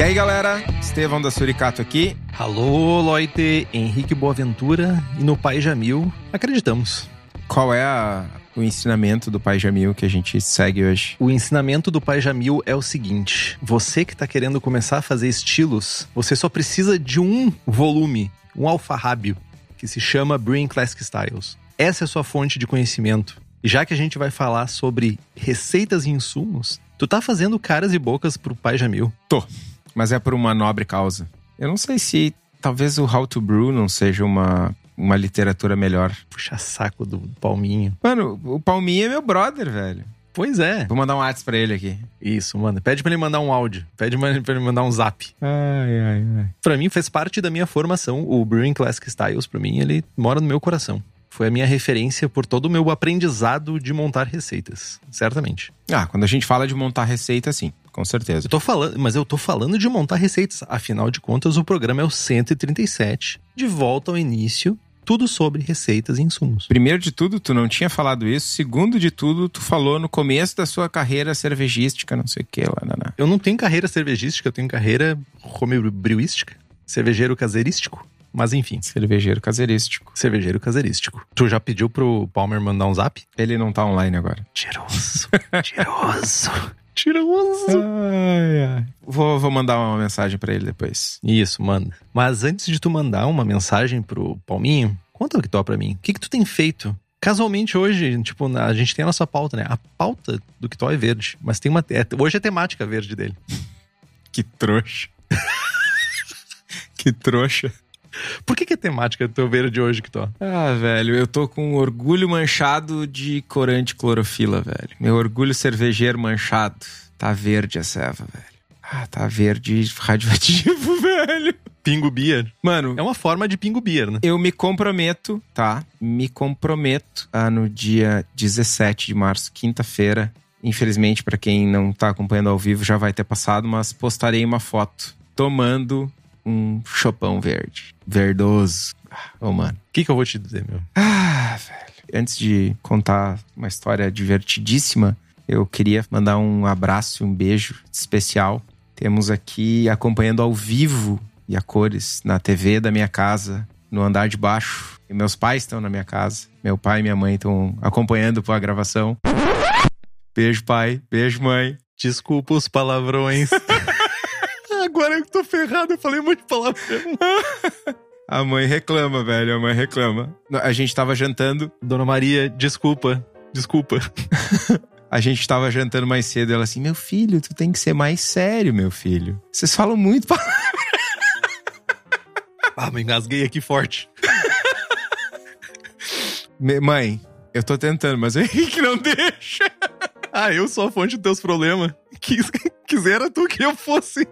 E aí, galera? Estevão da Suricato aqui. Alô, Loite, Henrique Boaventura e no Pai Jamil, acreditamos. Qual é a- o ensinamento do Pai Jamil que a gente segue hoje? O ensinamento do Pai Jamil é o seguinte: você que tá querendo começar a fazer estilos, você só precisa de um volume, um alfarrábio, que se chama Brewing Classic Styles. Essa é a sua fonte de conhecimento. E já que a gente vai falar sobre receitas e insumos, tu tá fazendo caras e bocas pro Pai Jamil. Tô. Mas é por uma nobre causa. Eu não sei se talvez o How to Brew não seja uma, uma literatura melhor. Puxa saco do Palminho. Mano, o Palminha é meu brother, velho. Pois é. Vou mandar um WhatsApp pra ele aqui. Isso, mano. Pede pra ele mandar um áudio. Pede pra ele mandar um zap. Ai, ai, ai. Pra mim fez parte da minha formação. O Brewing Classic Styles, pra mim, ele mora no meu coração. Foi a minha referência por todo o meu aprendizado de montar receitas. Certamente. Ah, quando a gente fala de montar receita, sim, com certeza. Eu tô falando, mas eu tô falando de montar receitas. Afinal de contas, o programa é o 137. De volta ao início, tudo sobre receitas e insumos. Primeiro de tudo, tu não tinha falado isso. Segundo de tudo, tu falou no começo da sua carreira cervejística, não sei o que lá, naná. Eu não tenho carreira cervejística, eu tenho carreira homebrewística, cervejeiro caseirístico. Mas enfim, Cervejeiro caseirístico. cervejeiro caseirístico. Tu já pediu pro Palmer mandar um zap? Ele não tá online agora. Tiroso, tiroso, tiroso. Ai, ai. Vou, vou mandar uma mensagem pra ele depois. Isso, manda. Mas antes de tu mandar uma mensagem pro Palminho, conta o que tu pra mim. O que que tu tem feito? Casualmente hoje, tipo, a gente tem a nossa pauta, né? A pauta do que é verde. Mas tem uma. é- hoje é temática verde dele. Que trouxa. que trouxa. Por que, que é temática do teu verde hoje, que Ah, velho, eu tô com orgulho manchado de corante clorofila, velho. Meu orgulho cervejeiro manchado. Tá verde a ceva, velho. Ah, tá verde radioativo, velho. Pingo Beer. Mano, É uma forma de Pingo Beer, né? eu me comprometo, tá? Me comprometo a no dia 17 de março, quinta-feira. Infelizmente, pra quem não tá acompanhando ao vivo, já vai ter passado, mas postarei uma foto tomando um chopão verde. Verdoso. Ah, Ô, mano. O que, que eu vou te dizer, meu? Ah, velho. Antes de contar uma história divertidíssima, eu queria mandar um abraço e um beijo especial. Temos aqui acompanhando ao vivo e a cores na TV da minha casa, no andar de baixo. E meus pais estão na minha casa. Meu pai e minha mãe estão acompanhando a gravação. Beijo, pai. Beijo, mãe. Desculpa os palavrões. Agora eu tô ferrado, eu falei muito palavrão. A mãe reclama, velho. A mãe reclama. A gente tava jantando Dona Maria, desculpa. Desculpa. A gente tava jantando mais cedo, ela assim, meu filho, tu tem que ser mais sério, meu filho. Vocês falam muito pra... Ah, me engasguei aqui forte. Mãe, eu tô tentando, mas o Henrique não deixa. Ah, eu sou a fonte dos teus problemas. Quis, quisera tu que eu fosse.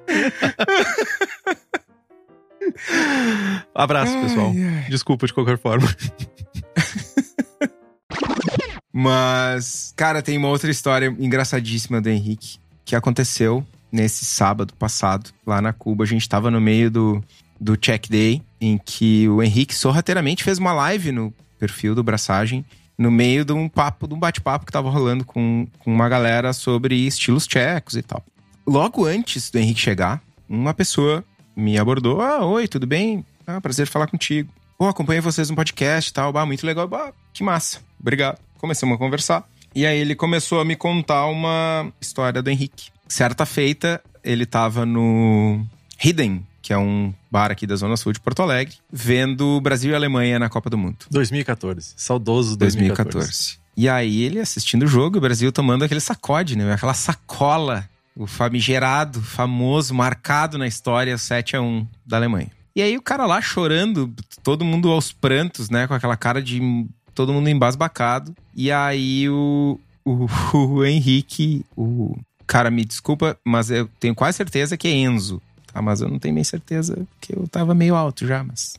Abraço, pessoal. Ai. Desculpa de qualquer forma. Mas, cara, tem uma outra história engraçadíssima do Henrique que aconteceu nesse sábado passado, lá na Cuba. A gente tava no meio do, do check day, em que o Henrique sorrateiramente fez uma live no perfil do Braçagem, no meio de um papo, de um bate-papo que tava rolando com, com uma galera sobre estilos tchecos e tal. Logo antes do Henrique chegar, uma pessoa me abordou. Ah, oi, tudo bem? Ah, prazer falar contigo. Pô, acompanhei vocês no podcast e tal. Bah, muito legal. Bah, que massa. Obrigado. Começamos a conversar. E aí ele começou a me contar uma história do Henrique. Certa feita, ele tava no Hidden que é um bar aqui da Zona Sul de Porto Alegre, vendo Brasil e Alemanha na Copa do Mundo. 2014. Saudoso 2014. 2014. E aí ele assistindo o jogo, o Brasil tomando aquele sacode, né? Aquela sacola, o famigerado, famoso, marcado na história 7 a 1 da Alemanha. E aí o cara lá chorando, todo mundo aos prantos, né? Com aquela cara de todo mundo embasbacado. E aí o, o, o Henrique, o cara, me desculpa, mas eu tenho quase certeza que é Enzo. Tá, mas eu não tenho bem certeza, porque eu tava meio alto já, mas.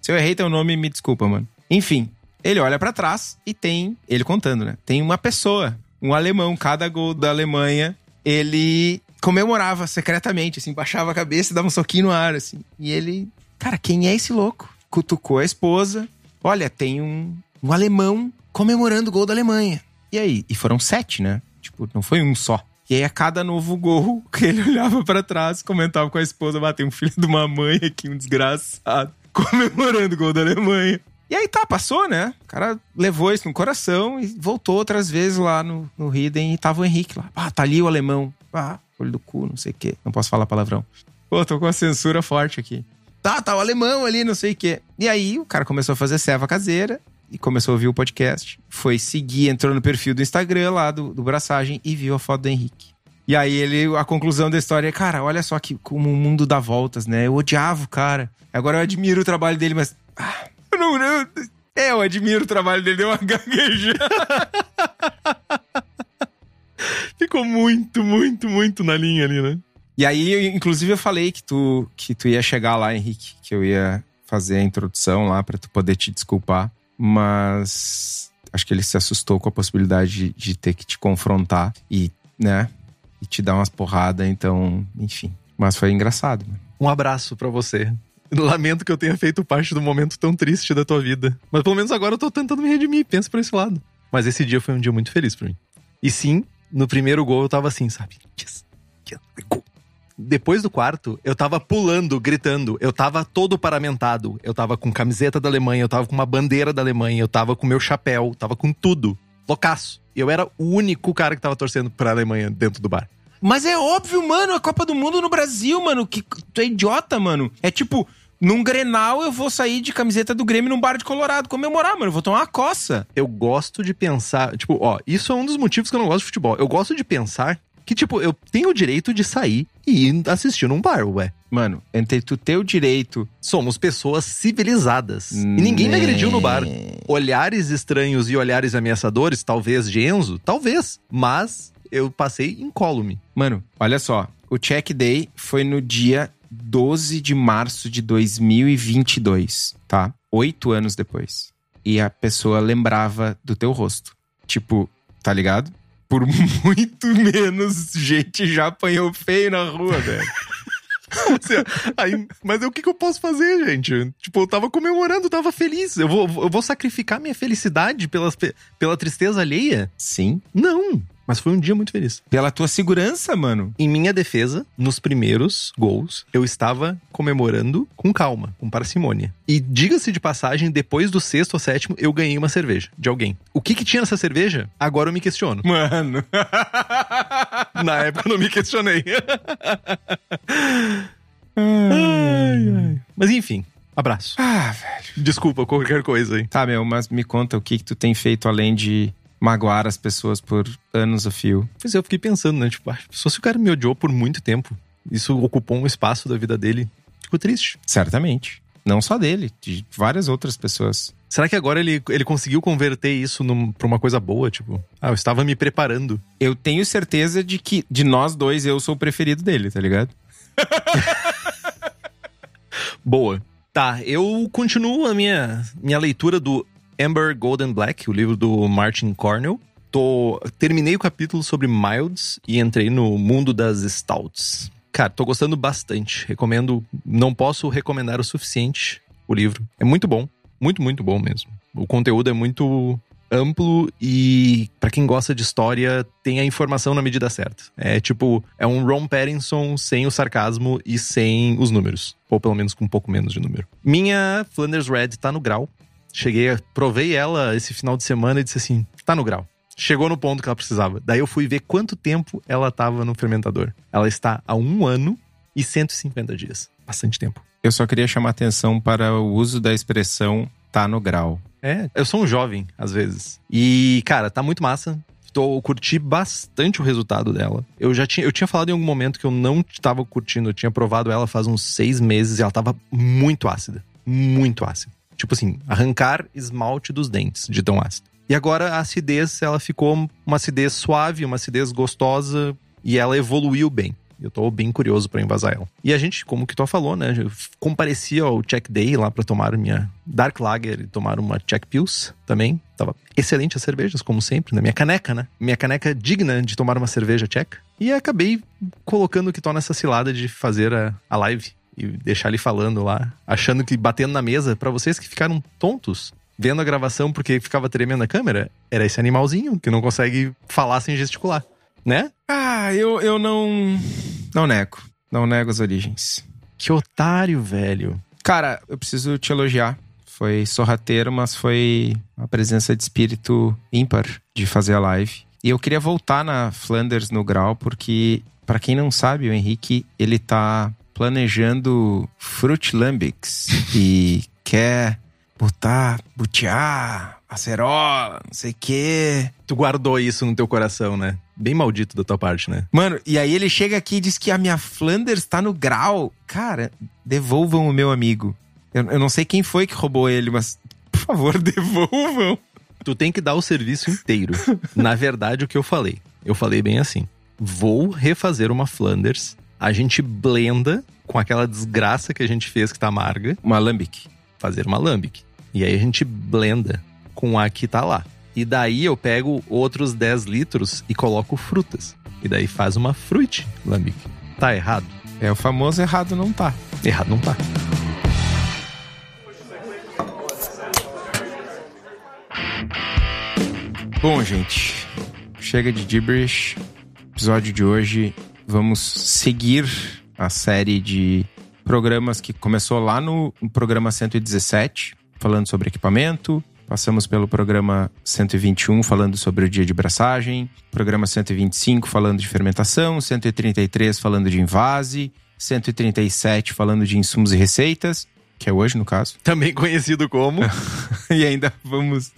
Se eu errei teu nome, me desculpa, mano. Enfim, ele olha para trás e tem, ele contando, né? Tem uma pessoa, um alemão, cada gol da Alemanha, ele comemorava secretamente, assim, baixava a cabeça e dava um soquinho no ar, assim. E ele, cara, quem é esse louco? Cutucou a esposa. Olha, tem um, um alemão comemorando o gol da Alemanha. E aí? E foram sete, né? Tipo, não foi um só. E aí, a cada novo gol que ele olhava para trás, comentava com a esposa: bateu um filho de uma mãe aqui, um desgraçado, comemorando o gol da Alemanha. E aí tá, passou, né? O cara levou isso no coração e voltou outras vezes lá no, no Hidden e tava o Henrique lá. Ah, tá ali o alemão. Ah, olho do cu, não sei o quê. Não posso falar palavrão. Pô, tô com a censura forte aqui. Tá, tá o alemão ali, não sei o quê. E aí o cara começou a fazer serva caseira e começou a ouvir o podcast. Foi seguir, entrou no perfil do Instagram lá do, do Braçagem e viu a foto do Henrique. E aí ele, a conclusão da história é, cara, olha só que como o mundo dá voltas, né? Eu odiava o cara. Agora eu admiro o trabalho dele, mas. Ah, eu não. Eu, é, eu admiro o trabalho dele, deu uma gaguejada. Ficou muito, muito, muito na linha ali, né? E aí, inclusive, eu falei que tu, que tu ia chegar lá, Henrique, que eu ia fazer a introdução lá para tu poder te desculpar. Mas acho que ele se assustou com a possibilidade de, de ter que te confrontar e, né, e te dar umas porradas, então, enfim. Mas foi engraçado. Mano. Um abraço para você. Lamento que eu tenha feito parte do momento tão triste da tua vida. Mas pelo menos agora eu tô tentando me redimir, pensa por esse lado. Mas esse dia foi um dia muito feliz para mim. E sim, no primeiro gol eu tava assim, sabe? Yes, yes. Depois do quarto, eu tava pulando, gritando. Eu tava todo paramentado. Eu tava com camiseta da Alemanha, eu tava com uma bandeira da Alemanha, eu tava com meu chapéu, tava com tudo. Loucaço. Eu era o único cara que tava torcendo pra Alemanha dentro do bar. Mas é óbvio, mano, a Copa do Mundo no Brasil, mano. Que, tu é idiota, mano. É tipo, num Grenal eu vou sair de camiseta do Grêmio num bar de Colorado comemorar, mano. Eu vou tomar uma coça. Eu gosto de pensar, tipo, ó, isso é um dos motivos que eu não gosto de futebol. Eu gosto de pensar que, tipo, eu tenho o direito de sair e ir assistir num bar, ué. Mano, entre tu ter o direito. Somos pessoas civilizadas. E ninguém me agrediu no bar. Olhares estranhos e olhares ameaçadores, talvez de Enzo, talvez. Mas eu passei incólume. Mano, olha só. O check day foi no dia 12 de março de 2022, tá? Oito anos depois. E a pessoa lembrava do teu rosto. Tipo, tá ligado? Por muito menos gente já apanhou feio na rua, velho. Aí, mas o que, que eu posso fazer, gente? Tipo, eu tava comemorando, eu tava feliz. Eu vou, eu vou sacrificar minha felicidade pelas, pela tristeza alheia? Sim. Não. Mas foi um dia muito feliz. Pela tua segurança, mano. Em minha defesa, nos primeiros gols, eu estava comemorando com calma, com parcimônia. E diga-se de passagem, depois do sexto ou sétimo, eu ganhei uma cerveja de alguém. O que que tinha nessa cerveja? Agora eu me questiono. Mano. Na época eu não me questionei. ai, ai. Mas enfim, abraço. Ah, velho. Desculpa qualquer coisa aí. Tá, meu, mas me conta o que que tu tem feito além de magoar as pessoas por anos a fio. Pois é, eu fiquei pensando, né? Tipo, só se o cara me odiou por muito tempo, isso ocupou um espaço da vida dele, fico triste. Certamente. Não só dele, de várias outras pessoas. Será que agora ele, ele conseguiu converter isso num, pra uma coisa boa? Tipo, ah, eu estava me preparando. Eu tenho certeza de que de nós dois eu sou o preferido dele, tá ligado? boa. Tá, eu continuo a minha, minha leitura do Amber Golden Black, o livro do Martin Cornell. Tô, terminei o capítulo sobre Milds e entrei no mundo das Stouts. Cara, tô gostando bastante. Recomendo, não posso recomendar o suficiente o livro. É muito bom, muito, muito bom mesmo. O conteúdo é muito amplo e para quem gosta de história tem a informação na medida certa. É tipo, é um Ron Pattinson sem o sarcasmo e sem os números, ou pelo menos com um pouco menos de número. Minha Flanders Red tá no grau. Cheguei, provei ela esse final de semana e disse assim: tá no grau. Chegou no ponto que ela precisava. Daí eu fui ver quanto tempo ela estava no fermentador. Ela está há um ano e 150 dias. Bastante tempo. Eu só queria chamar atenção para o uso da expressão tá no grau. É, eu sou um jovem, às vezes. E, cara, tá muito massa. Tô, curti bastante o resultado dela. Eu já tinha, eu tinha falado em algum momento que eu não estava curtindo. Eu tinha provado ela faz uns seis meses e ela tava muito ácida. Muito ácida. Tipo assim, arrancar esmalte dos dentes de tão ácido. E agora a acidez, ela ficou uma acidez suave, uma acidez gostosa e ela evoluiu bem. Eu tô bem curioso para envasar ela. E a gente, como que tu falou, né? Eu comparecia ao Check Day lá para tomar minha Dark Lager e tomar uma Check Pills também. Tava excelente as cervejas, como sempre, na minha caneca, né? Minha caneca digna de tomar uma cerveja Check. E acabei colocando o que tô nessa cilada de fazer a, a live e deixar ele falando lá, achando que batendo na mesa, para vocês que ficaram tontos vendo a gravação porque ficava tremendo a câmera, era esse animalzinho que não consegue falar sem gesticular, né? Ah, eu, eu não. Não nego. Não nego as origens. Que otário, velho. Cara, eu preciso te elogiar. Foi sorrateiro, mas foi uma presença de espírito ímpar de fazer a live. E eu queria voltar na Flanders no Grau, porque, para quem não sabe, o Henrique, ele tá planejando Fruit Lambics e quer botar, butear, acerola, não sei o quê. Tu guardou isso no teu coração, né? Bem maldito da tua parte, né? Mano, e aí ele chega aqui e diz que a minha Flanders tá no grau. Cara, devolvam o meu amigo. Eu, eu não sei quem foi que roubou ele, mas por favor, devolvam. Tu tem que dar o serviço inteiro. Na verdade, o que eu falei. Eu falei bem assim. Vou refazer uma Flanders. A gente blenda com aquela desgraça que a gente fez que tá amarga. Uma Lambic. Fazer uma Lambic. E aí a gente blenda com a que tá lá. E daí eu pego outros 10 litros e coloco frutas. E daí faz uma fruit lambic. Tá errado? É o famoso errado não tá. Errado não tá. Bom, gente, chega de gibberish. Episódio de hoje, vamos seguir a série de programas que começou lá no, programa 117, falando sobre equipamento. Passamos pelo programa 121, falando sobre o dia de braçagem. Programa 125, falando de fermentação. 133, falando de invase. 137, falando de insumos e receitas. Que é hoje, no caso. Também conhecido como. e ainda vamos.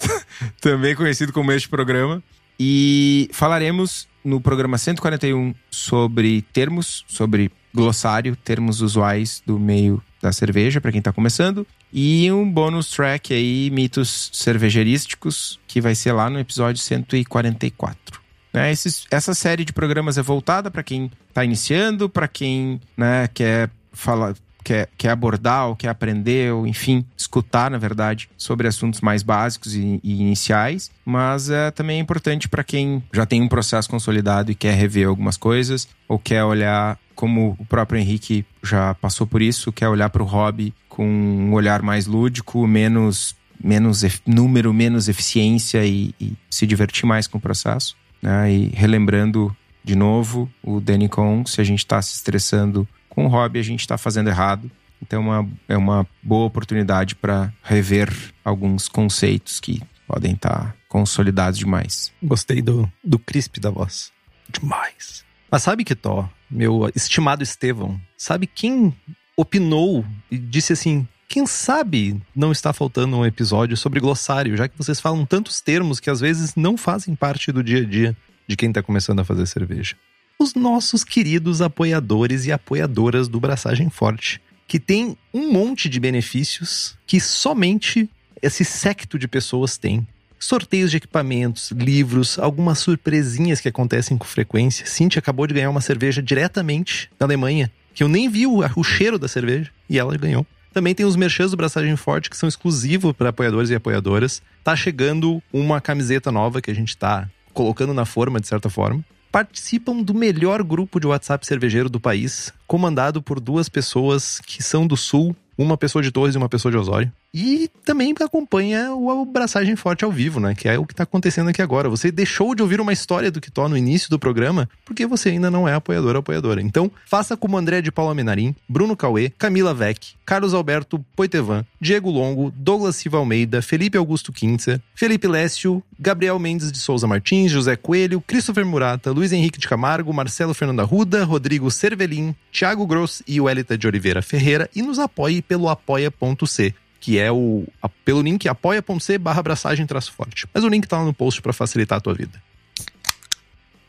também conhecido como este programa. E falaremos no programa 141 sobre termos, sobre glossário, termos usuais do meio da cerveja, para quem está começando. E um bônus track aí, mitos cervejerísticos, que vai ser lá no episódio 144. Né, esses, essa série de programas é voltada para quem está iniciando, para quem né, quer falar, quer, quer abordar ou quer aprender, ou enfim, escutar, na verdade, sobre assuntos mais básicos e, e iniciais. Mas é também importante para quem já tem um processo consolidado e quer rever algumas coisas, ou quer olhar, como o próprio Henrique já passou por isso, quer olhar para o hobby com um olhar mais lúdico, menos, menos número, menos eficiência e, e se divertir mais com o processo. Né? E relembrando de novo o Danny Con, se a gente está se estressando com o hobby, a gente está fazendo errado. Então é uma, é uma boa oportunidade para rever alguns conceitos que podem estar tá consolidados demais. Gostei do, do crisp da voz. Demais. Mas sabe que Tó, meu estimado Estevão, sabe quem opinou e disse assim: quem sabe não está faltando um episódio sobre glossário, já que vocês falam tantos termos que às vezes não fazem parte do dia a dia de quem está começando a fazer cerveja. Os nossos queridos apoiadores e apoiadoras do Braçagem Forte, que tem um monte de benefícios que somente esse secto de pessoas tem. Sorteios de equipamentos, livros, algumas surpresinhas que acontecem com frequência. Cintia acabou de ganhar uma cerveja diretamente da Alemanha que eu nem vi o, o cheiro da cerveja, e ela ganhou. Também tem os merchans do Braçagem Forte, que são exclusivos para apoiadores e apoiadoras. Tá chegando uma camiseta nova que a gente tá colocando na forma, de certa forma. Participam do melhor grupo de WhatsApp cervejeiro do país, comandado por duas pessoas que são do Sul, uma pessoa de Torres e uma pessoa de Osório. E também acompanha o Abraçagem Forte ao vivo, né? Que é o que tá acontecendo aqui agora. Você deixou de ouvir uma história do Kitó no início do programa porque você ainda não é apoiador ou apoiadora. Então, faça como André de Paula Menarim, Bruno Cauê, Camila Vec, Carlos Alberto Poitevan, Diego Longo, Douglas Silva Almeida, Felipe Augusto Quintza, Felipe Lécio, Gabriel Mendes de Souza Martins, José Coelho, Christopher Murata, Luiz Henrique de Camargo, Marcelo Fernando Arruda, Rodrigo Cervelin, Thiago Gross e Welita de Oliveira Ferreira e nos apoie pelo apoia.c que é o pelo link apoia.c barra abraçagem forte. Mas o link tá lá no post para facilitar a tua vida.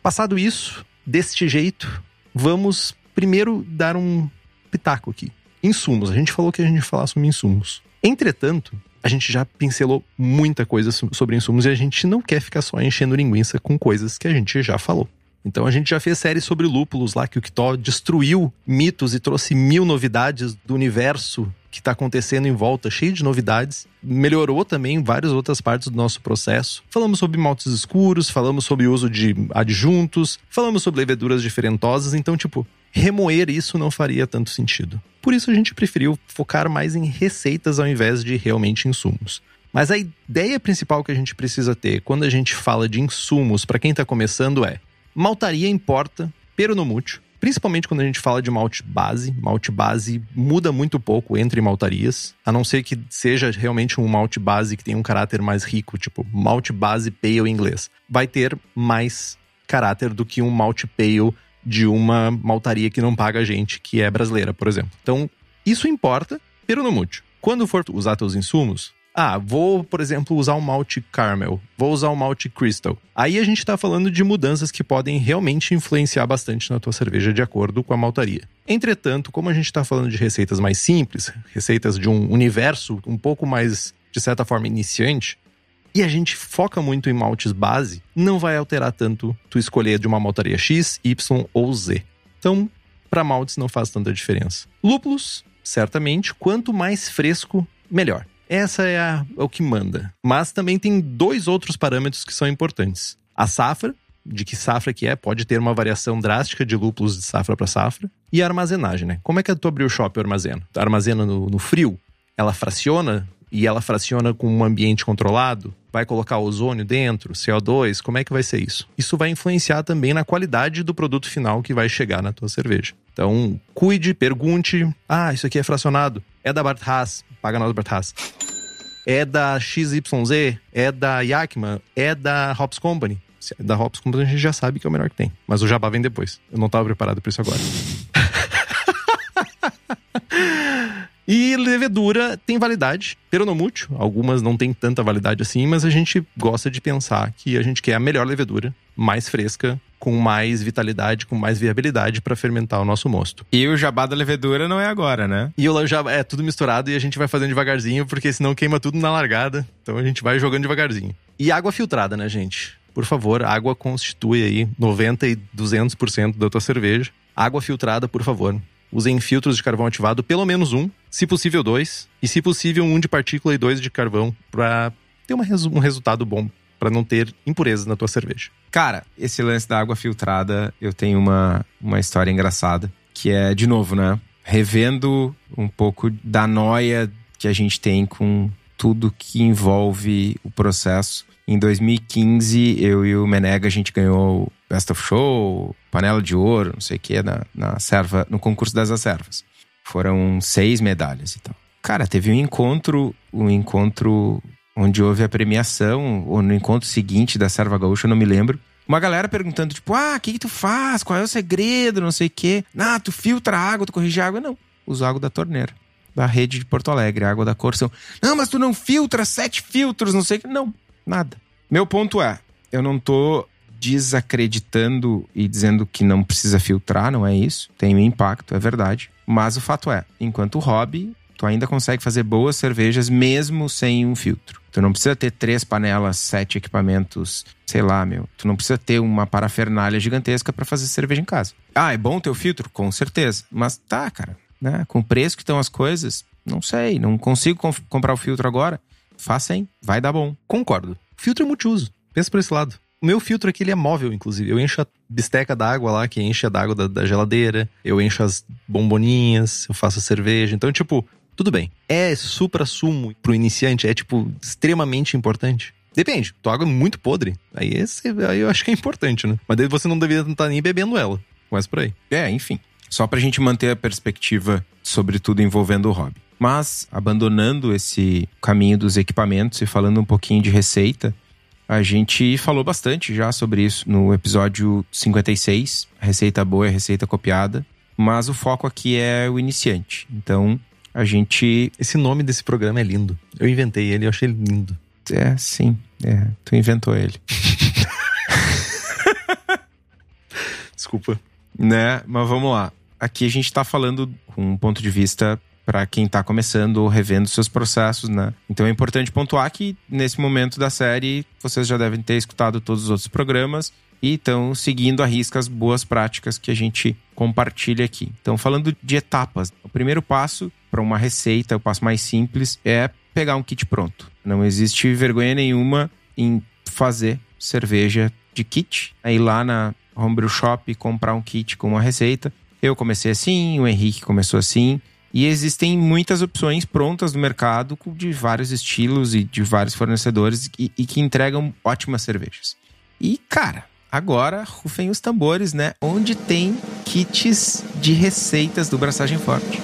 Passado isso, deste jeito, vamos primeiro dar um pitaco aqui. Insumos. A gente falou que a gente ia falar sobre insumos. Entretanto, a gente já pincelou muita coisa sobre insumos e a gente não quer ficar só enchendo linguiça com coisas que a gente já falou. Então a gente já fez série sobre lúpulos lá, que o Kitó destruiu mitos e trouxe mil novidades do universo que está acontecendo em volta, cheio de novidades. Melhorou também várias outras partes do nosso processo. Falamos sobre maltes escuros, falamos sobre o uso de adjuntos, falamos sobre leveduras diferentosas. Então, tipo, remoer isso não faria tanto sentido. Por isso a gente preferiu focar mais em receitas ao invés de realmente insumos. Mas a ideia principal que a gente precisa ter quando a gente fala de insumos para quem está começando é: maltaria importa, pero no mútil Principalmente quando a gente fala de malte base. Malte base muda muito pouco entre maltarias, a não ser que seja realmente um malte base que tem um caráter mais rico, tipo malte base pale inglês. Vai ter mais caráter do que um malte pale de uma maltaria que não paga a gente, que é brasileira, por exemplo. Então, isso importa, pero no mútil. Quando for usar teus insumos, ah, vou, por exemplo, usar um malte caramel, vou usar um malte crystal. Aí a gente está falando de mudanças que podem realmente influenciar bastante na tua cerveja de acordo com a maltaria. Entretanto, como a gente está falando de receitas mais simples, receitas de um universo um pouco mais, de certa forma, iniciante, e a gente foca muito em maltes base, não vai alterar tanto tu escolher de uma maltaria X, Y ou Z. Então, para maltes não faz tanta diferença. Lúpulos, certamente, quanto mais fresco, melhor. Essa é, a, é o que manda. Mas também tem dois outros parâmetros que são importantes. A safra, de que safra que é, pode ter uma variação drástica de lúpulos de safra para safra. E a armazenagem, né? Como é que a tua brew shop armazena? Armazena no, no frio? Ela fraciona e ela fraciona com um ambiente controlado? Vai colocar ozônio dentro, CO2? Como é que vai ser isso? Isso vai influenciar também na qualidade do produto final que vai chegar na tua cerveja. Então, cuide, pergunte. Ah, isso aqui é fracionado. É da Bart Haas. Paga nós, Bart Haas. É da XYZ. É da Yakima. É da Hops Company. É da Hops Company a gente já sabe que é o melhor que tem. Mas o jabá vem depois. Eu não estava preparado para isso agora. E levedura tem validade, peronomútil. Algumas não tem tanta validade assim, mas a gente gosta de pensar que a gente quer a melhor levedura, mais fresca, com mais vitalidade, com mais viabilidade para fermentar o nosso mosto. E o jabá da levedura não é agora, né? E o jabá é tudo misturado e a gente vai fazendo devagarzinho, porque senão queima tudo na largada. Então a gente vai jogando devagarzinho. E água filtrada, né, gente? Por favor, água constitui aí 90 e 200% da tua cerveja. Água filtrada, por favor. Usem filtros de carvão ativado, pelo menos um, se possível dois, e se possível um de partícula e dois de carvão, para ter uma, um resultado bom para não ter impurezas na tua cerveja. Cara, esse lance da água filtrada, eu tenho uma, uma história engraçada, que é, de novo, né? Revendo um pouco da noia que a gente tem com tudo que envolve o processo. Em 2015, eu e o Menega, a gente ganhou Best of Show, Panela de Ouro, não sei o que, na, na serva, no concurso das acervas. Foram seis medalhas e tal. Cara, teve um encontro, um encontro onde houve a premiação, ou no encontro seguinte da Serva Gaúcha, eu não me lembro. Uma galera perguntando, tipo, ah, o que, que tu faz? Qual é o segredo? Não sei o quê. Ah, tu filtra água, tu corrige água? Não, uso água da torneira. Da rede de Porto Alegre, água da Corção. Não, mas tu não filtra sete filtros, não sei o que. Não, nada. Meu ponto é, eu não tô desacreditando e dizendo que não precisa filtrar, não é isso. Tem impacto, é verdade. Mas o fato é, enquanto hobby, tu ainda consegue fazer boas cervejas mesmo sem um filtro. Tu não precisa ter três panelas, sete equipamentos, sei lá, meu. Tu não precisa ter uma parafernália gigantesca para fazer cerveja em casa. Ah, é bom o filtro? Com certeza. Mas tá, cara, né? Com o preço que estão as coisas, não sei, não consigo comprar o filtro agora. Faça, hein? Vai dar bom. Concordo. Filtro é multiuso. Pensa por esse lado. O meu filtro aqui ele é móvel, inclusive. Eu encho a bisteca d'água lá, que enche a d'água da, da, geladeira. Eu encho as bomboninhas, eu faço cerveja. Então, tipo, Tudo bem. É supra-sumo pro iniciante? É, tipo, extremamente importante? Depende. Tua água é muito podre. Aí, esse, aí eu acho que é importante, né? Mas daí você não deveria estar nem bebendo ela. Começa por aí. É, enfim. Só pra gente manter a perspectiva sobre tudo envolvendo o hobby. Mas, abandonando esse caminho dos equipamentos e falando um pouquinho de receita, a gente falou bastante já sobre isso no episódio 56, receita boa e receita copiada, mas o foco aqui é o iniciante. Então, a gente. Esse nome desse programa é lindo. Eu inventei ele, eu achei ele lindo. É, sim. É, tu inventou ele. Desculpa. Né? Mas vamos lá. Aqui a gente tá falando com um ponto de vista para quem tá começando ou revendo seus processos, né? Então é importante pontuar que nesse momento da série vocês já devem ter escutado todos os outros programas e estão seguindo a risca as boas práticas que a gente compartilha aqui. Então, falando de etapas, o primeiro passo para uma receita, o passo mais simples, é pegar um kit pronto. Não existe vergonha nenhuma em fazer cerveja de kit. Aí lá na Homebrew Shop comprar um kit com uma receita. Eu comecei assim, o Henrique começou assim. E existem muitas opções prontas no mercado de vários estilos e de vários fornecedores e, e que entregam ótimas cervejas. E, cara, agora rufem os tambores, né? Onde tem kits de receitas do Braçagem Forte.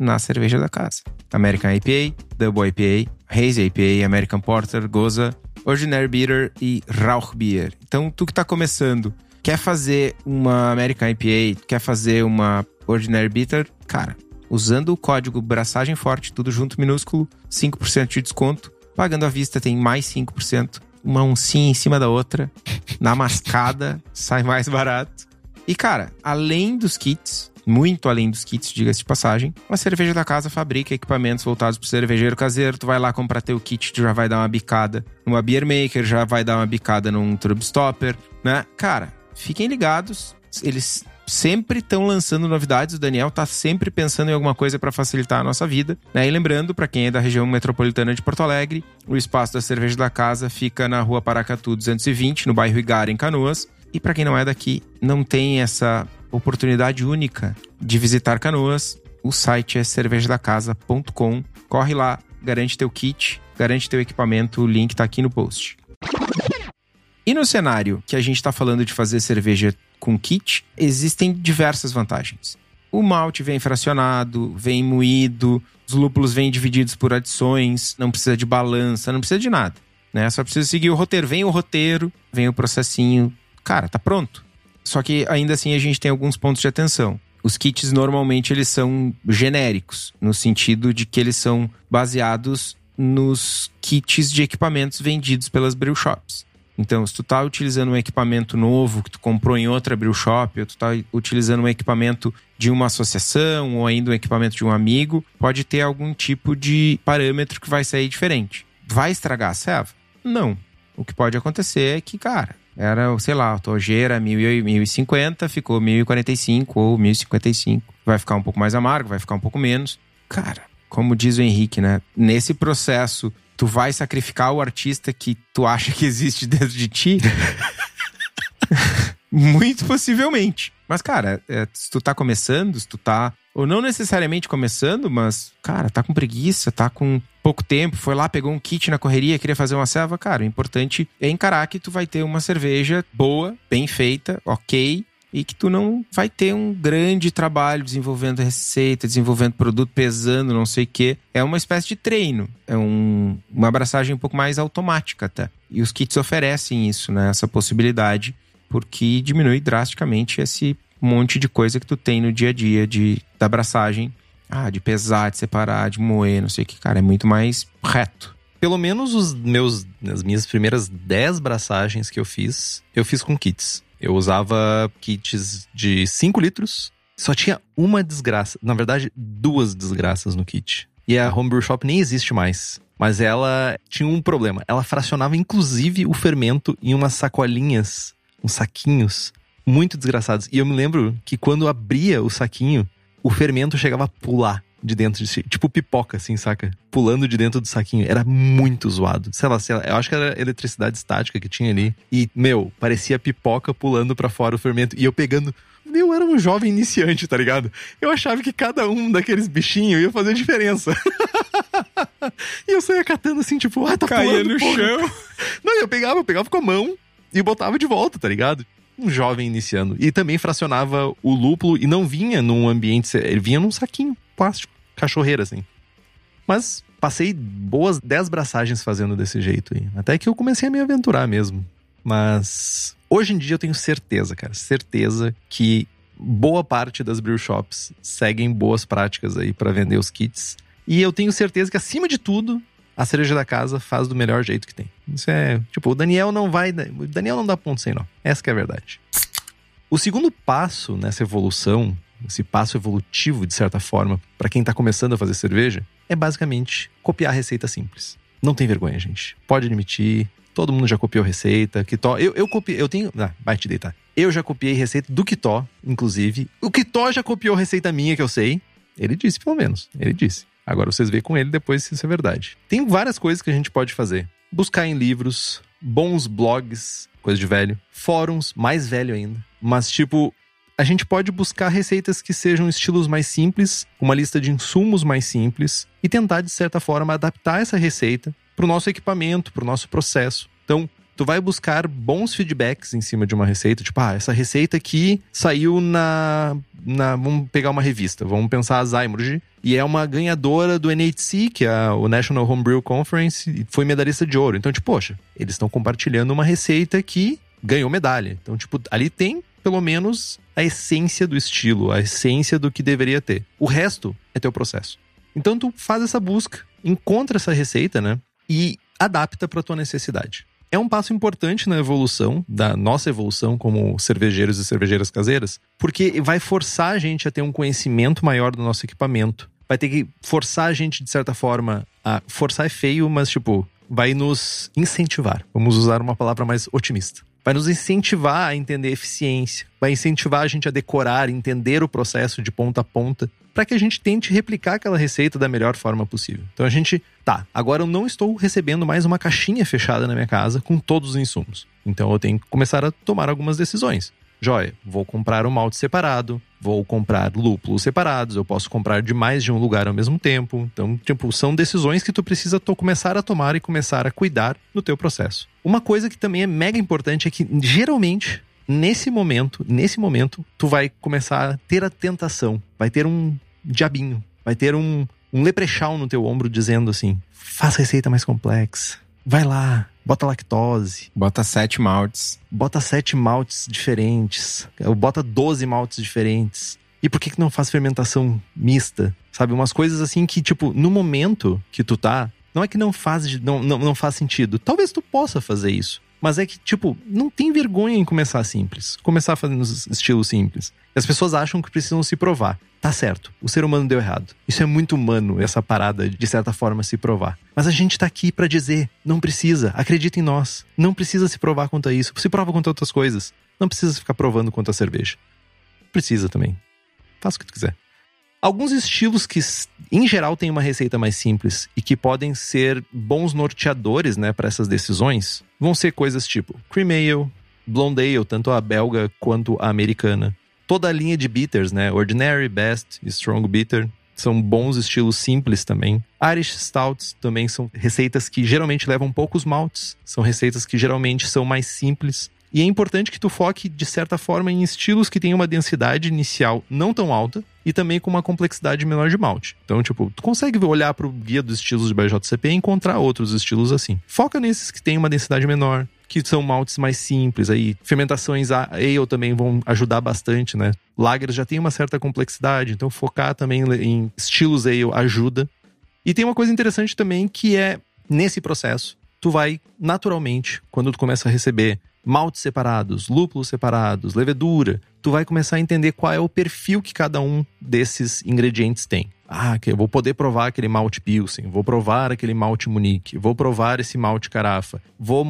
Na cerveja da casa. American IPA, Double IPA, Hazy IPA, American Porter, Goza, Ordinary Bitter e Rauch Beer. Então, tu que tá começando, quer fazer uma American IPA, quer fazer uma Ordinary Bitter, cara, usando o código Braçagem Forte, tudo junto minúsculo, 5% de desconto. Pagando à vista tem mais 5%. Uma oncinha em cima da outra. Na mascada, sai mais barato. E, cara, além dos kits, muito além dos kits, diga-se de passagem, a cerveja da casa fabrica equipamentos voltados para o cervejeiro caseiro. Tu vai lá comprar teu kit, tu já vai dar uma bicada numa beer maker, já vai dar uma bicada num tube stopper, né? Cara, fiquem ligados. Eles sempre estão lançando novidades. O Daniel tá sempre pensando em alguma coisa para facilitar a nossa vida. Né? E lembrando, para quem é da região metropolitana de Porto Alegre, o espaço da cerveja da casa fica na rua Paracatu 220, no bairro Igara, em Canoas. E para quem não é daqui, não tem essa oportunidade única de visitar Canoas, o site é cervejadacasa.com. Corre lá, garante teu kit, garante teu equipamento, o link tá aqui no post. E no cenário que a gente está falando de fazer cerveja com kit, existem diversas vantagens. O malte vem fracionado, vem moído, os lúpulos vêm divididos por adições, não precisa de balança, não precisa de nada. Né? Só precisa seguir o roteiro. Vem o roteiro, vem o processinho. Cara, tá pronto. Só que ainda assim a gente tem alguns pontos de atenção. Os kits normalmente eles são genéricos, no sentido de que eles são baseados nos kits de equipamentos vendidos pelas brew shops. Então, se tu tá utilizando um equipamento novo que tu comprou em outra brew shop, ou tu tá utilizando um equipamento de uma associação, ou ainda um equipamento de um amigo, pode ter algum tipo de parâmetro que vai sair diferente. Vai estragar a serva? Não. O que pode acontecer é que, cara, era, sei lá, a togeira 1050, ficou 1045 ou 1055. Vai ficar um pouco mais amargo, vai ficar um pouco menos. Cara, como diz o Henrique, né? Nesse processo tu vai sacrificar o artista que tu acha que existe dentro de ti? Muito possivelmente. Mas, cara, é, se tu tá começando, se tu tá. Ou não necessariamente começando, mas, cara, tá com preguiça, tá com pouco tempo, foi lá, pegou um kit na correria, queria fazer uma selva, cara, o importante é encarar que tu vai ter uma cerveja boa, bem feita, ok, e que tu não vai ter um grande trabalho desenvolvendo receita, desenvolvendo produto, pesando, não sei o quê. É uma espécie de treino. É um, uma abraçagem um pouco mais automática até. E os kits oferecem isso, né? Essa possibilidade, porque diminui drasticamente esse monte de coisa que tu tem no dia a dia de, da abraçagem. Ah, de pesar, de separar, de moer, não sei o que. Cara, é muito mais reto. Pelo menos os meus, as minhas primeiras 10 braçagens que eu fiz, eu fiz com kits. Eu usava kits de 5 litros. Só tinha uma desgraça. Na verdade, duas desgraças no kit. E a Homebrew Shop nem existe mais. Mas ela tinha um problema. Ela fracionava inclusive o fermento em umas sacolinhas, uns saquinhos muito desgraçados. E eu me lembro que quando abria o saquinho, o fermento chegava a pular de dentro de si. Tipo pipoca, assim, saca? Pulando de dentro do saquinho. Era muito zoado. Sei lá, sei lá, eu acho que era eletricidade estática que tinha ali. E, meu, parecia pipoca pulando para fora o fermento. E eu pegando. eu era um jovem iniciante, tá ligado? Eu achava que cada um daqueles bichinhos ia fazer diferença. e eu saía catando assim, tipo, ah, tá Caía pulando, no porra. chão. Não, eu pegava, eu pegava com a mão e botava de volta, tá ligado? Um jovem iniciando. E também fracionava o lúpulo e não vinha num ambiente. Ele vinha num saquinho plástico, cachorreira, assim. Mas passei boas 10 braçagens fazendo desse jeito aí. Até que eu comecei a me aventurar mesmo. Mas hoje em dia eu tenho certeza, cara, certeza que boa parte das brew shops seguem boas práticas aí para vender os kits. E eu tenho certeza que acima de tudo, a cereja da casa faz do melhor jeito que tem. Isso é, tipo, o Daniel não vai, o Daniel não dá ponto sem nó. Essa é a verdade. O segundo passo nessa evolução, esse passo evolutivo de certa forma, para quem tá começando a fazer cerveja, é basicamente copiar a receita simples. Não tem vergonha, gente. Pode admitir, Todo mundo já copiou receita. Kitó. Eu, eu copiei. Eu tenho. Ah, vai te deitar. Eu já copiei receita do Kitó, inclusive. O Kitó já copiou receita minha, que eu sei. Ele disse, pelo menos. Ele disse. Agora vocês veem com ele depois se isso é verdade. Tem várias coisas que a gente pode fazer. Buscar em livros, bons blogs, coisa de velho, fóruns, mais velho ainda. Mas, tipo, a gente pode buscar receitas que sejam estilos mais simples, uma lista de insumos mais simples e tentar, de certa forma, adaptar essa receita para o nosso equipamento, para o nosso processo. Então, tu vai buscar bons feedbacks em cima de uma receita, tipo, ah, essa receita aqui saiu na, na vamos pegar uma revista, vamos pensar a Zymurgy, e é uma ganhadora do NHC, que é o National Homebrew Conference, e foi medalhista de ouro. Então, tipo, poxa, eles estão compartilhando uma receita que ganhou medalha. Então, tipo, ali tem pelo menos a essência do estilo, a essência do que deveria ter. O resto é teu processo. Então tu faz essa busca, encontra essa receita, né? e adapta para tua necessidade. É um passo importante na evolução, da nossa evolução como cervejeiros e cervejeiras caseiras, porque vai forçar a gente a ter um conhecimento maior do nosso equipamento. Vai ter que forçar a gente, de certa forma, a. Forçar é feio, mas, tipo, vai nos incentivar. Vamos usar uma palavra mais otimista vai nos incentivar a entender eficiência, vai incentivar a gente a decorar, entender o processo de ponta a ponta, para que a gente tente replicar aquela receita da melhor forma possível. Então a gente, tá, agora eu não estou recebendo mais uma caixinha fechada na minha casa com todos os insumos. Então eu tenho que começar a tomar algumas decisões. Joia, vou comprar um malte separado, vou comprar lúpulos separados, eu posso comprar de mais de um lugar ao mesmo tempo. Então, tipo, são decisões que tu precisa começar a tomar e começar a cuidar no teu processo. Uma coisa que também é mega importante é que geralmente nesse momento, nesse momento, tu vai começar a ter a tentação, vai ter um diabinho, vai ter um, um leprechal no teu ombro dizendo assim: faz receita mais complexa, vai lá, bota lactose. Bota sete maltes. Bota sete maltes diferentes. Bota 12 maltes diferentes. E por que, que não faz fermentação mista? Sabe? Umas coisas assim que, tipo, no momento que tu tá, não é que não faz, não, não, não faz sentido. Talvez tu possa fazer isso. Mas é que, tipo, não tem vergonha em começar simples. Começar fazendo estilos simples. As pessoas acham que precisam se provar. Tá certo, o ser humano deu errado. Isso é muito humano, essa parada de certa forma se provar. Mas a gente tá aqui para dizer, não precisa, acredita em nós. Não precisa se provar quanto a isso. Se prova quanto a outras coisas. Não precisa ficar provando quanto a cerveja. Precisa também. Faça o que tu quiser. Alguns estilos que, em geral, têm uma receita mais simples e que podem ser bons norteadores né, para essas decisões vão ser coisas tipo Cream Ale, Blonde Ale, tanto a belga quanto a americana. Toda a linha de bitters, né? Ordinary, Best Strong Bitter. São bons estilos simples também. Irish Stouts também são receitas que geralmente levam poucos maltes. São receitas que geralmente são mais simples e é importante que tu foque, de certa forma, em estilos que tenham uma densidade inicial não tão alta e também com uma complexidade menor de malte. Então, tipo, tu consegue olhar para o guia dos estilos de BJCP e encontrar outros estilos assim. Foca nesses que têm uma densidade menor, que são maltes mais simples. Aí, fermentações ale também vão ajudar bastante, né? Lagers já tem uma certa complexidade, então focar também em estilos ale ajuda. E tem uma coisa interessante também que é, nesse processo, tu vai naturalmente, quando tu começa a receber maltes separados, lúpulos separados, levedura, tu vai começar a entender qual é o perfil que cada um desses ingredientes tem. Ah, que eu vou poder provar aquele malte Pilsen, vou provar aquele malte Munique, vou provar esse malte Carafa, vou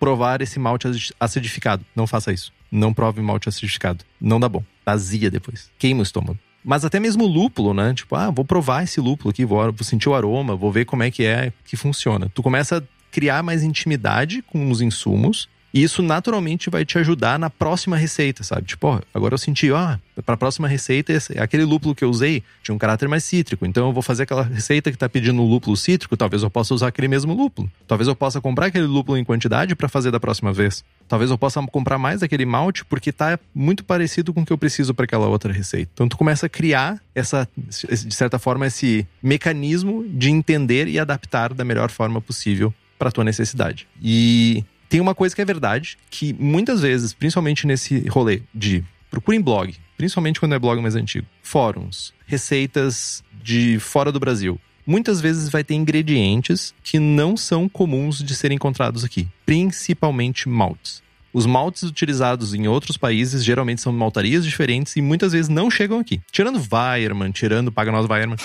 provar esse malte acidificado. Não faça isso. Não prove malte acidificado. Não dá bom. Azia depois. Queima o estômago. Mas até mesmo o lúpulo, né? Tipo, ah, vou provar esse lúpulo aqui, vou, vou sentir o aroma, vou ver como é que é que funciona. Tu começa a criar mais intimidade com os insumos E isso naturalmente vai te ajudar na próxima receita, sabe? Tipo, ó, agora eu senti, ó, para a próxima receita, aquele lúpulo que eu usei tinha um caráter mais cítrico. Então eu vou fazer aquela receita que tá pedindo lúpulo cítrico, talvez eu possa usar aquele mesmo lúpulo. Talvez eu possa comprar aquele lúpulo em quantidade para fazer da próxima vez. Talvez eu possa comprar mais daquele malte porque tá muito parecido com o que eu preciso para aquela outra receita. Então tu começa a criar essa, de certa forma, esse mecanismo de entender e adaptar da melhor forma possível para tua necessidade. E tem uma coisa que é verdade, que muitas vezes, principalmente nesse rolê de procurem blog, principalmente quando é blog mais antigo, fóruns, receitas de fora do Brasil. Muitas vezes vai ter ingredientes que não são comuns de serem encontrados aqui, principalmente maltes. Os maltes utilizados em outros países geralmente são maltarias diferentes e muitas vezes não chegam aqui. Tirando Weiermann, tirando Paganoz Weiermann,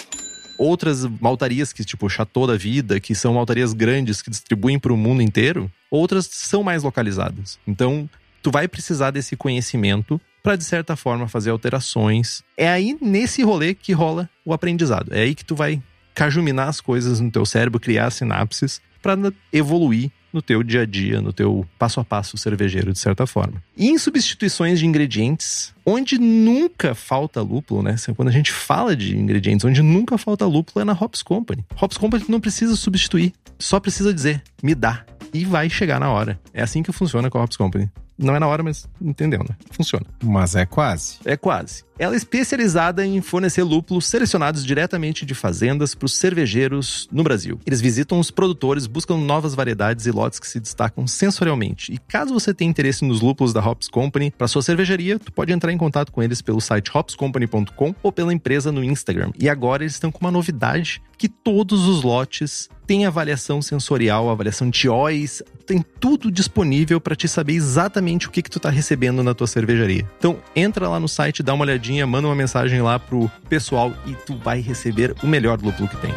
outras maltarias que, tipo, Chateau da Vida, que são maltarias grandes que distribuem para o mundo inteiro, outras são mais localizadas. Então, tu vai precisar desse conhecimento para de certa forma fazer alterações. É aí nesse rolê que rola o aprendizado. É aí que tu vai cajuminar as coisas no teu cérebro, criar sinapses para evoluir no teu dia a dia, no teu passo a passo cervejeiro, de certa forma. E em substituições de ingredientes, onde nunca falta lúpulo, né? Quando a gente fala de ingredientes, onde nunca falta lúpulo é na Hops Company. Hops Company não precisa substituir, só precisa dizer, me dá. E vai chegar na hora. É assim que funciona com a Hops Company. Não é na hora, mas entendeu, né? Funciona. Mas é quase. É quase. Ela é especializada em fornecer lúpulos selecionados diretamente de fazendas para os cervejeiros no Brasil. Eles visitam os produtores, buscam novas variedades e lotes que se destacam sensorialmente. E caso você tenha interesse nos lúpulos da Hops Company para sua cervejaria, tu pode entrar em contato com eles pelo site hopscompany.com ou pela empresa no Instagram. E agora eles estão com uma novidade que todos os lotes têm avaliação sensorial, avaliação de OIS, tem tudo disponível para te saber exatamente o que que tu tá recebendo na tua cervejaria. Então, entra lá no site, dá uma olhadinha, manda uma mensagem lá pro pessoal e tu vai receber o melhor lúpulo que tem.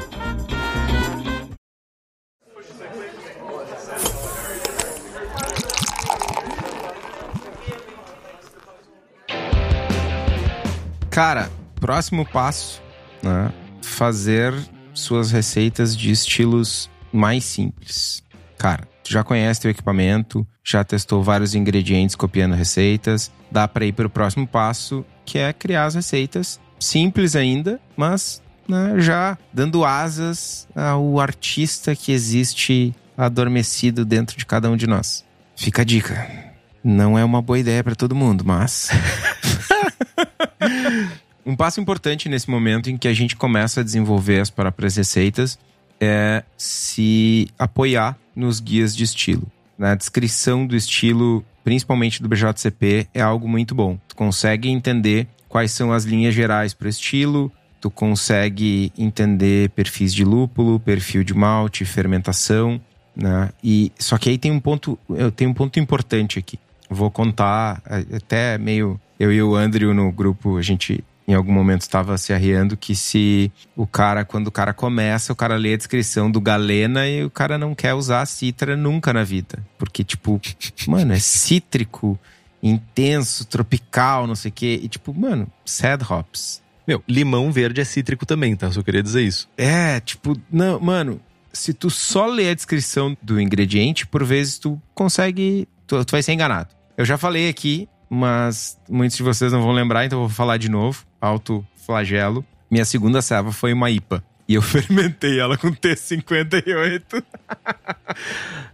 Cara, próximo passo, né? Fazer suas receitas de estilos mais simples. Cara, tu já conhece teu equipamento, já testou vários ingredientes copiando receitas, dá para ir para o próximo passo, que é criar as receitas simples ainda, mas né, já dando asas ao artista que existe adormecido dentro de cada um de nós. Fica a dica. Não é uma boa ideia para todo mundo, mas um passo importante nesse momento em que a gente começa a desenvolver as próprias receitas é se apoiar nos guias de estilo. Na descrição do estilo, principalmente do BJCP, é algo muito bom. Tu consegue entender quais são as linhas gerais para o estilo, tu consegue entender perfis de lúpulo, perfil de malte, fermentação, né? E só que aí tem um ponto, eu tenho um ponto importante aqui. Vou contar até meio eu e o Andrew no grupo, a gente em algum momento estava se arriando que se o cara, quando o cara começa, o cara lê a descrição do Galena e o cara não quer usar a citra nunca na vida. Porque, tipo, mano, é cítrico, intenso, tropical, não sei o quê. E, tipo, mano, sad hops. Meu, limão verde é cítrico também, tá? Só queria dizer isso. É, tipo, não, mano, se tu só lê a descrição do ingrediente, por vezes tu consegue. Tu, tu vai ser enganado. Eu já falei aqui mas muitos de vocês não vão lembrar, então eu vou falar de novo. Alto flagelo. Minha segunda serva foi uma IPA. E eu fermentei ela com T58.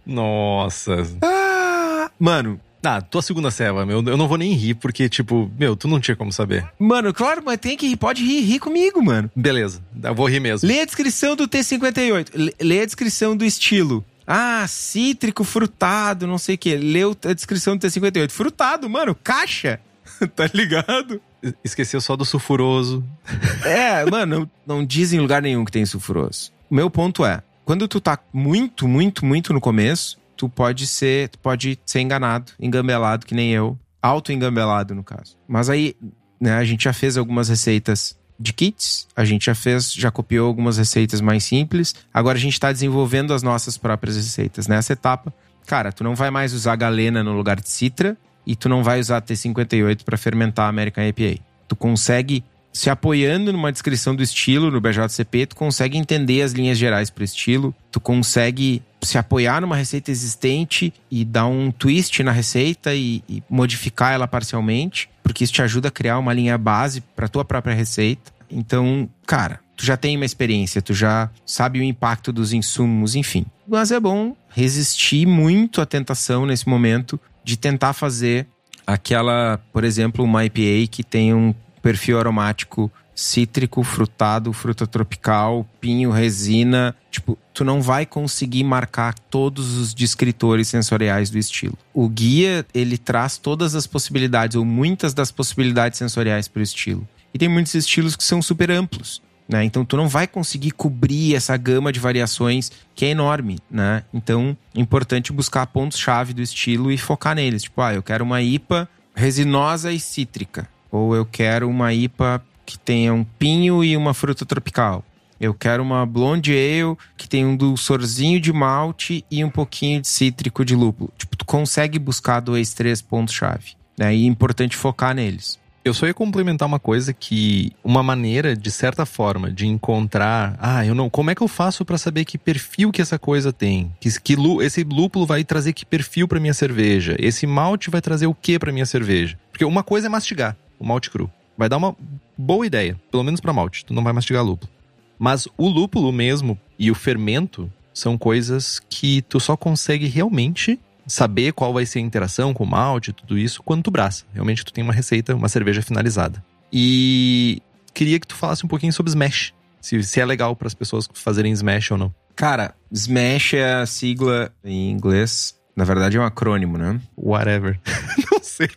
Nossa. Ah, mano, ah, tua segunda serva, meu, eu não vou nem rir, porque, tipo, meu, tu não tinha como saber. Mano, claro, mas tem que rir, pode rir, rir comigo, mano. Beleza, eu vou rir mesmo. Lê a descrição do T58, lê a descrição do estilo. Ah, cítrico, frutado, não sei o que. Leu a descrição do T58. Frutado, mano, caixa. tá ligado? Esqueceu só do sulfuroso. é, mano, não, não diz em lugar nenhum que tem sulfuroso. O meu ponto é, quando tu tá muito, muito, muito no começo, tu pode ser, tu pode ser enganado, engambelado, que nem eu. Auto-engambelado, no caso. Mas aí, né, a gente já fez algumas receitas de kits. A gente já fez, já copiou algumas receitas mais simples. Agora a gente está desenvolvendo as nossas próprias receitas. Nessa etapa, cara, tu não vai mais usar galena no lugar de citra e tu não vai usar T58 para fermentar a American IPA. Tu consegue se apoiando numa descrição do estilo no BJCP, tu consegue entender as linhas gerais para o estilo, tu consegue se apoiar numa receita existente e dar um twist na receita e, e modificar ela parcialmente, porque isso te ajuda a criar uma linha base para tua própria receita. Então, cara, tu já tem uma experiência, tu já sabe o impacto dos insumos, enfim. Mas é bom resistir muito à tentação nesse momento de tentar fazer aquela, por exemplo, uma IPA que tem um perfil aromático cítrico, frutado, fruta tropical, pinho, resina. Tipo, tu não vai conseguir marcar todos os descritores sensoriais do estilo. O guia, ele traz todas as possibilidades, ou muitas das possibilidades sensoriais para o estilo. E tem muitos estilos que são super amplos. Né? Então tu não vai conseguir cobrir essa gama de variações que é enorme, né? Então, é importante buscar pontos-chave do estilo e focar neles. Tipo, ah, eu quero uma IPA resinosa e cítrica. Ou eu quero uma IPA que tenha um pinho e uma fruta tropical. Eu quero uma blonde ale que tem um dulçorzinho de malte e um pouquinho de cítrico de lúpulo. Tipo, tu consegue buscar dois, três pontos-chave. Né? E é importante focar neles. Eu só ia complementar uma coisa que uma maneira, de certa forma, de encontrar, ah, eu não, como é que eu faço para saber que perfil que essa coisa tem? Que, que esse lúpulo vai trazer que perfil para minha cerveja? Esse malte vai trazer o que para minha cerveja? Porque uma coisa é mastigar o malte cru. Vai dar uma boa ideia, pelo menos para malte. Tu não vai mastigar lúpulo. Mas o lúpulo mesmo e o fermento são coisas que tu só consegue realmente saber qual vai ser a interação com o malte, tudo isso, quando tu braça. Realmente tu tem uma receita, uma cerveja finalizada. E queria que tu falasse um pouquinho sobre Smash. Se, se é legal para as pessoas fazerem Smash ou não. Cara, Smash é a sigla em inglês. Na verdade é um acrônimo, né? Whatever. não sei.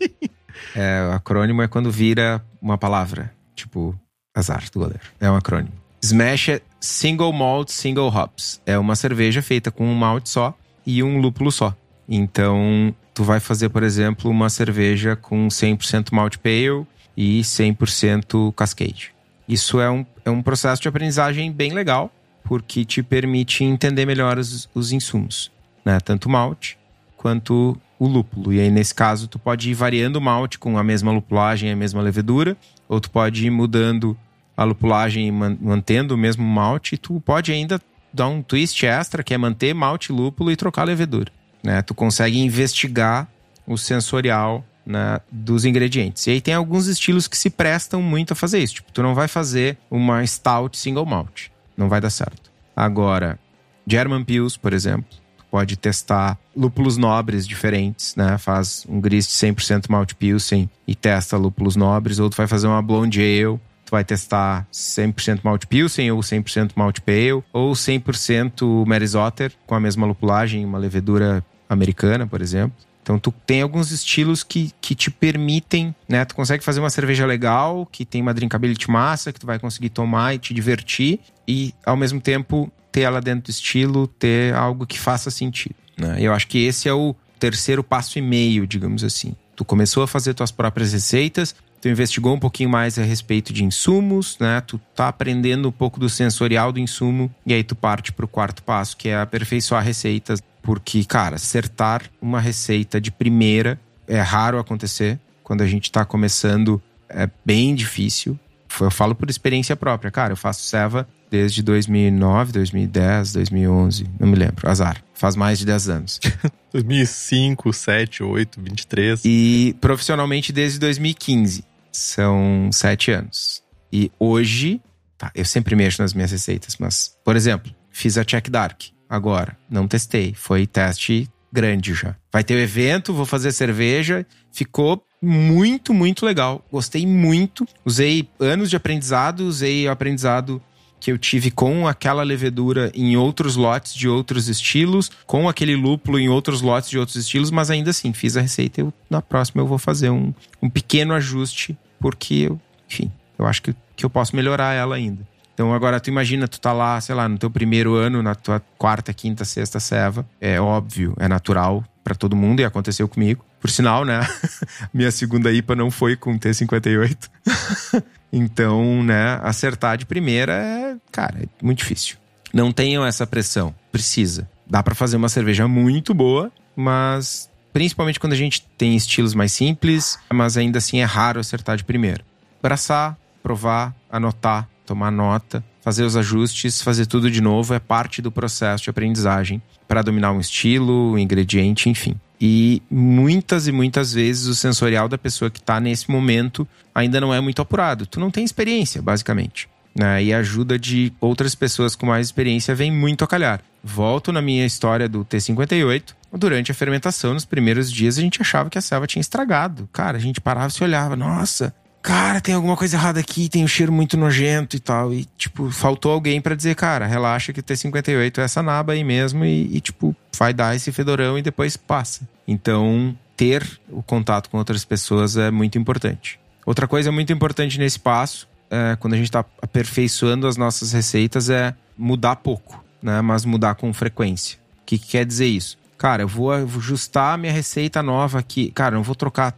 É, o acrônimo é quando vira uma palavra. Tipo, azar do goleiro. É um acrônimo. Smash é Single Malt Single Hops. É uma cerveja feita com um malte só e um lúpulo só. Então, tu vai fazer, por exemplo, uma cerveja com 100% malt pale e 100% cascade. Isso é um, é um processo de aprendizagem bem legal, porque te permite entender melhor os, os insumos, né? Tanto malte quanto o lúpulo. E aí, nesse caso, tu pode ir variando o malte com a mesma lupulagem a mesma levedura, ou tu pode ir mudando a lupulagem e mantendo o mesmo malte, e tu pode ainda dar um twist extra, que é manter malte, lúpulo e trocar a levedura. Né? Tu consegue investigar o sensorial né, dos ingredientes. E aí tem alguns estilos que se prestam muito a fazer isso. Tipo, tu não vai fazer uma stout single malt. Não vai dar certo. Agora, German Pils, por exemplo, pode testar lúpulos nobres diferentes, né? Faz um gris de 100% malt pilsen e testa lúpulos nobres, ou tu vai fazer uma blonde ale, tu vai testar 100% malt pilsen ou 100% malt pale ou 100% Merisotter com a mesma lupulagem, uma levedura americana, por exemplo. Então tu tem alguns estilos que, que te permitem, né? Tu consegue fazer uma cerveja legal, que tem uma drinkability massa, que tu vai conseguir tomar e te divertir e ao mesmo tempo ter ela dentro do estilo, ter algo que faça sentido. Né? Eu acho que esse é o terceiro passo e meio, digamos assim. Tu começou a fazer tuas próprias receitas, tu investigou um pouquinho mais a respeito de insumos, né? Tu tá aprendendo um pouco do sensorial do insumo e aí tu parte para o quarto passo, que é aperfeiçoar receitas, porque cara, acertar uma receita de primeira é raro acontecer. Quando a gente está começando, é bem difícil. Eu falo por experiência própria, cara. Eu faço Seva desde 2009, 2010, 2011, não me lembro, azar. Faz mais de 10 anos. 2005, 7, 8, 23. E profissionalmente desde 2015. São 7 anos. E hoje, tá, eu sempre mexo nas minhas receitas, mas, por exemplo, fiz a Check Dark agora, não testei, foi teste grande já. Vai ter o evento, vou fazer cerveja, ficou muito, muito legal. Gostei muito. Usei anos de aprendizado, usei o aprendizado que eu tive com aquela levedura em outros lotes de outros estilos, com aquele lúpulo em outros lotes de outros estilos, mas ainda assim, fiz a receita. Na próxima eu vou fazer um, um pequeno ajuste, porque, eu, enfim, eu acho que, que eu posso melhorar ela ainda. Então agora tu imagina, tu tá lá, sei lá, no teu primeiro ano, na tua quarta, quinta, sexta ceva. É óbvio, é natural para todo mundo e aconteceu comigo. Por sinal, né? Minha segunda IPA não foi com T58. então, né, acertar de primeira é, cara, é muito difícil. Não tenham essa pressão. Precisa. Dá para fazer uma cerveja muito boa, mas principalmente quando a gente tem estilos mais simples, mas ainda assim é raro acertar de primeira. Braçar, provar, anotar, tomar nota, fazer os ajustes, fazer tudo de novo é parte do processo de aprendizagem para dominar um estilo, um ingrediente, enfim. E muitas e muitas vezes o sensorial da pessoa que está nesse momento ainda não é muito apurado. Tu não tem experiência, basicamente. Né? E a ajuda de outras pessoas com mais experiência vem muito a calhar. Volto na minha história do T58. Durante a fermentação, nos primeiros dias, a gente achava que a selva tinha estragado. Cara, a gente parava e se olhava. Nossa, cara, tem alguma coisa errada aqui, tem um cheiro muito nojento e tal. E, tipo, faltou alguém para dizer, cara, relaxa que o T58 é essa naba aí mesmo e, e, tipo, vai dar esse fedorão e depois passa. Então, ter o contato com outras pessoas é muito importante. Outra coisa muito importante nesse passo, é, quando a gente está aperfeiçoando as nossas receitas, é mudar pouco, né? Mas mudar com frequência. O que, que quer dizer isso? Cara, eu vou ajustar a minha receita nova aqui. Cara, eu não vou trocar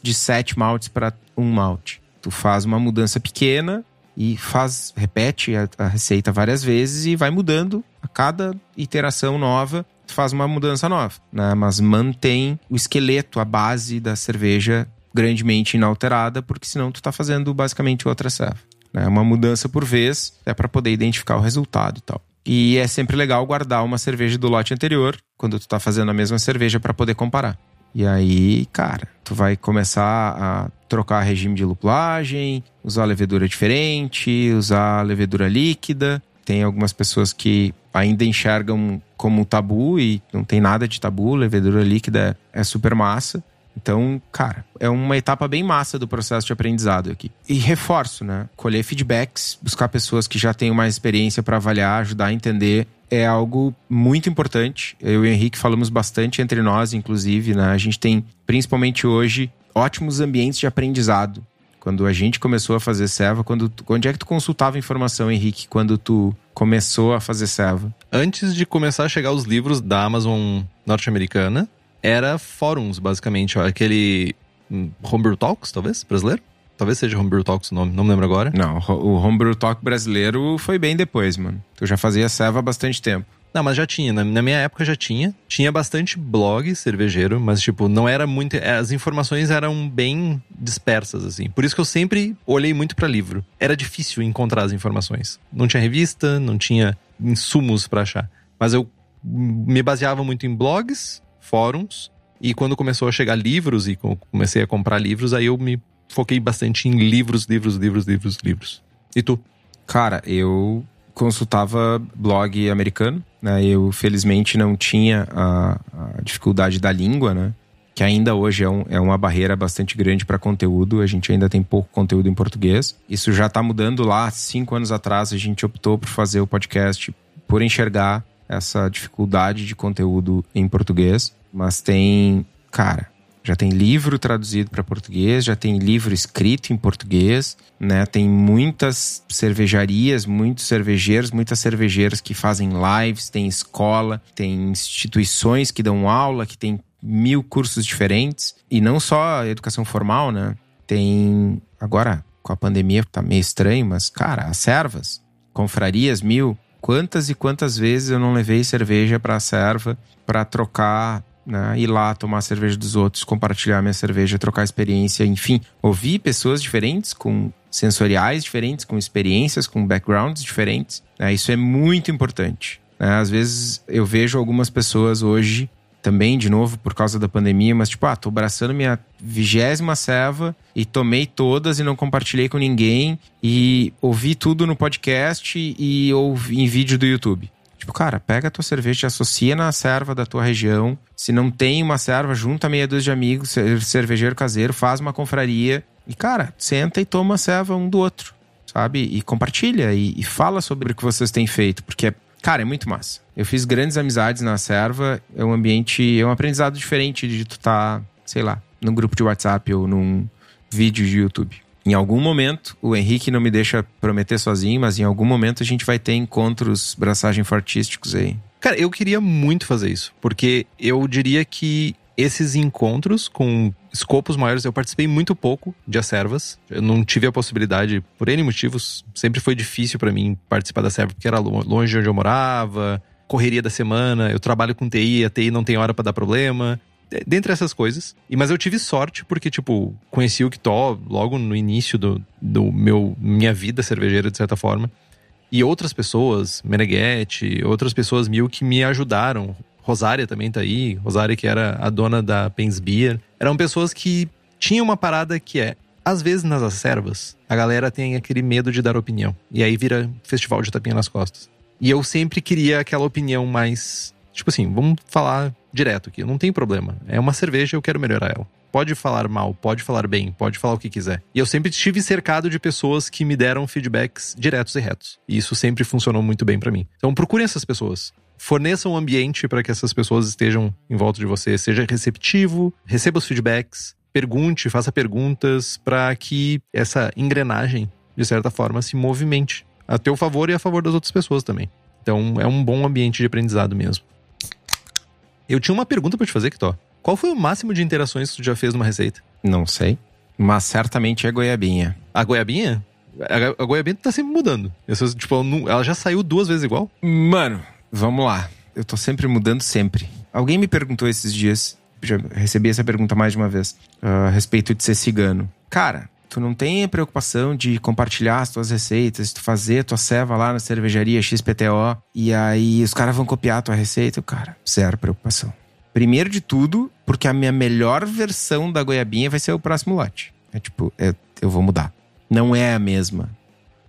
de sete maltes para um malte. Tu faz uma mudança pequena e faz, repete a, a receita várias vezes e vai mudando a cada iteração nova tu faz uma mudança nova, né? Mas mantém o esqueleto, a base da cerveja grandemente inalterada, porque senão tu tá fazendo basicamente outra serva. Né? Uma mudança por vez é para poder identificar o resultado e tal. E é sempre legal guardar uma cerveja do lote anterior, quando tu tá fazendo a mesma cerveja, para poder comparar. E aí, cara, tu vai começar a trocar regime de lupulagem, usar levedura diferente, usar levedura líquida. Tem algumas pessoas que ainda enxergam como tabu e não tem nada de tabu, levedura líquida é super massa. Então, cara, é uma etapa bem massa do processo de aprendizado aqui. E reforço, né? Colher feedbacks, buscar pessoas que já tenham mais experiência para avaliar, ajudar a entender, é algo muito importante. Eu e o Henrique falamos bastante entre nós, inclusive, né? A gente tem, principalmente hoje, ótimos ambientes de aprendizado. Quando a gente começou a fazer serva, quando onde é que tu consultava informação, Henrique, quando tu começou a fazer serva? Antes de começar a chegar os livros da Amazon norte-americana, era fóruns, basicamente. Ó, aquele hum, Homebrew Talks, talvez, brasileiro? Talvez seja Homebrew Talks o nome, não me lembro agora. Não, o Homebrew Talk brasileiro foi bem depois, mano. Tu já fazia serva há bastante tempo. Não, mas já tinha. Na, na, minha época já tinha. Tinha bastante blog cervejeiro, mas, tipo, não era muito. É, as informações eram bem dispersas, assim. Por isso que eu sempre olhei muito para livro. Era difícil encontrar as informações. Não tinha revista, não tinha insumos para achar. Mas eu me baseava muito em blogs, fóruns. E quando começou a chegar livros e comecei a comprar livros, aí eu me foquei bastante em livros, livros, livros, livros, livros. E tu? Cara, eu consultava blog americano, né? Eu felizmente não tinha a, a dificuldade da língua, né? Que ainda hoje é, um, é uma barreira bastante grande para conteúdo. A gente ainda tem pouco conteúdo em português. Isso já está mudando lá. Cinco anos atrás, a gente optou por fazer o podcast por enxergar essa dificuldade de conteúdo em português, mas tem, cara, já tem livro traduzido para português, já tem livro escrito em português, né? Tem muitas cervejarias, muitos cervejeiros, muitas cervejeiras que fazem lives, tem escola, tem instituições que dão aula, que tem mil cursos diferentes e não só educação formal, né? Tem agora com a pandemia tá meio estranho, mas cara, as servas, confrarias mil, Quantas e quantas vezes eu não levei cerveja para a serva para trocar, né, ir lá tomar a cerveja dos outros, compartilhar minha cerveja, trocar experiência, enfim, ouvir pessoas diferentes com sensoriais diferentes, com experiências, com backgrounds diferentes. Né, isso é muito importante. Né? Às vezes eu vejo algumas pessoas hoje também, de novo, por causa da pandemia, mas tipo, ah, tô abraçando minha vigésima ceva e tomei todas e não compartilhei com ninguém e ouvi tudo no podcast e ouvi em vídeo do YouTube. Tipo, cara, pega a tua cerveja, associa na serva da tua região. Se não tem uma serva, junta meia dúzia de amigos, cervejeiro caseiro, faz uma confraria e, cara, senta e toma a serva um do outro, sabe? E compartilha e, e fala sobre o que vocês têm feito, porque Cara, é muito massa. Eu fiz grandes amizades na serva. É um ambiente, é um aprendizado diferente de tu tá, sei lá, num grupo de WhatsApp ou num vídeo de YouTube. Em algum momento, o Henrique não me deixa prometer sozinho, mas em algum momento a gente vai ter encontros braçagem fortísticos aí. Cara, eu queria muito fazer isso, porque eu diria que esses encontros com escopos maiores, eu participei muito pouco de acervas. Eu não tive a possibilidade, por N motivos. Sempre foi difícil para mim participar da serva, porque era longe de onde eu morava, correria da semana. Eu trabalho com TI, a TI não tem hora para dar problema. É, dentre essas coisas. E, mas eu tive sorte porque, tipo, conheci o Kitó logo no início do, do meu minha vida cervejeira, de certa forma. E outras pessoas, Meneghetti, outras pessoas mil que me ajudaram. Rosária também tá aí. Rosária, que era a dona da Pens Beer. Eram pessoas que tinham uma parada que é. Às vezes nas acervas, a galera tem aquele medo de dar opinião. E aí vira festival de tapinha nas costas. E eu sempre queria aquela opinião mais. Tipo assim, vamos falar direto aqui, não tem problema. É uma cerveja, eu quero melhorar ela. Pode falar mal, pode falar bem, pode falar o que quiser. E eu sempre estive cercado de pessoas que me deram feedbacks diretos e retos. E isso sempre funcionou muito bem para mim. Então procurem essas pessoas. Forneçam um ambiente para que essas pessoas estejam em volta de você. Seja receptivo, receba os feedbacks, pergunte, faça perguntas para que essa engrenagem, de certa forma, se movimente a teu favor e a favor das outras pessoas também. Então é um bom ambiente de aprendizado mesmo. Eu tinha uma pergunta para te fazer, Kitó. Qual foi o máximo de interações que tu já fez numa receita? Não sei. Mas certamente é goiabinha. A goiabinha? A, a goiabinha tá sempre mudando. Essa, tipo, ela, não, ela já saiu duas vezes igual? Mano, vamos lá. Eu tô sempre mudando, sempre. Alguém me perguntou esses dias, já recebi essa pergunta mais de uma vez, a respeito de ser cigano. Cara, tu não tem a preocupação de compartilhar as tuas receitas, tu fazer tua ceva lá na cervejaria XPTO e aí os caras vão copiar a tua receita, cara, zero preocupação. Primeiro de tudo, porque a minha melhor versão da goiabinha vai ser o próximo lote. É tipo, é, eu vou mudar. Não é a mesma.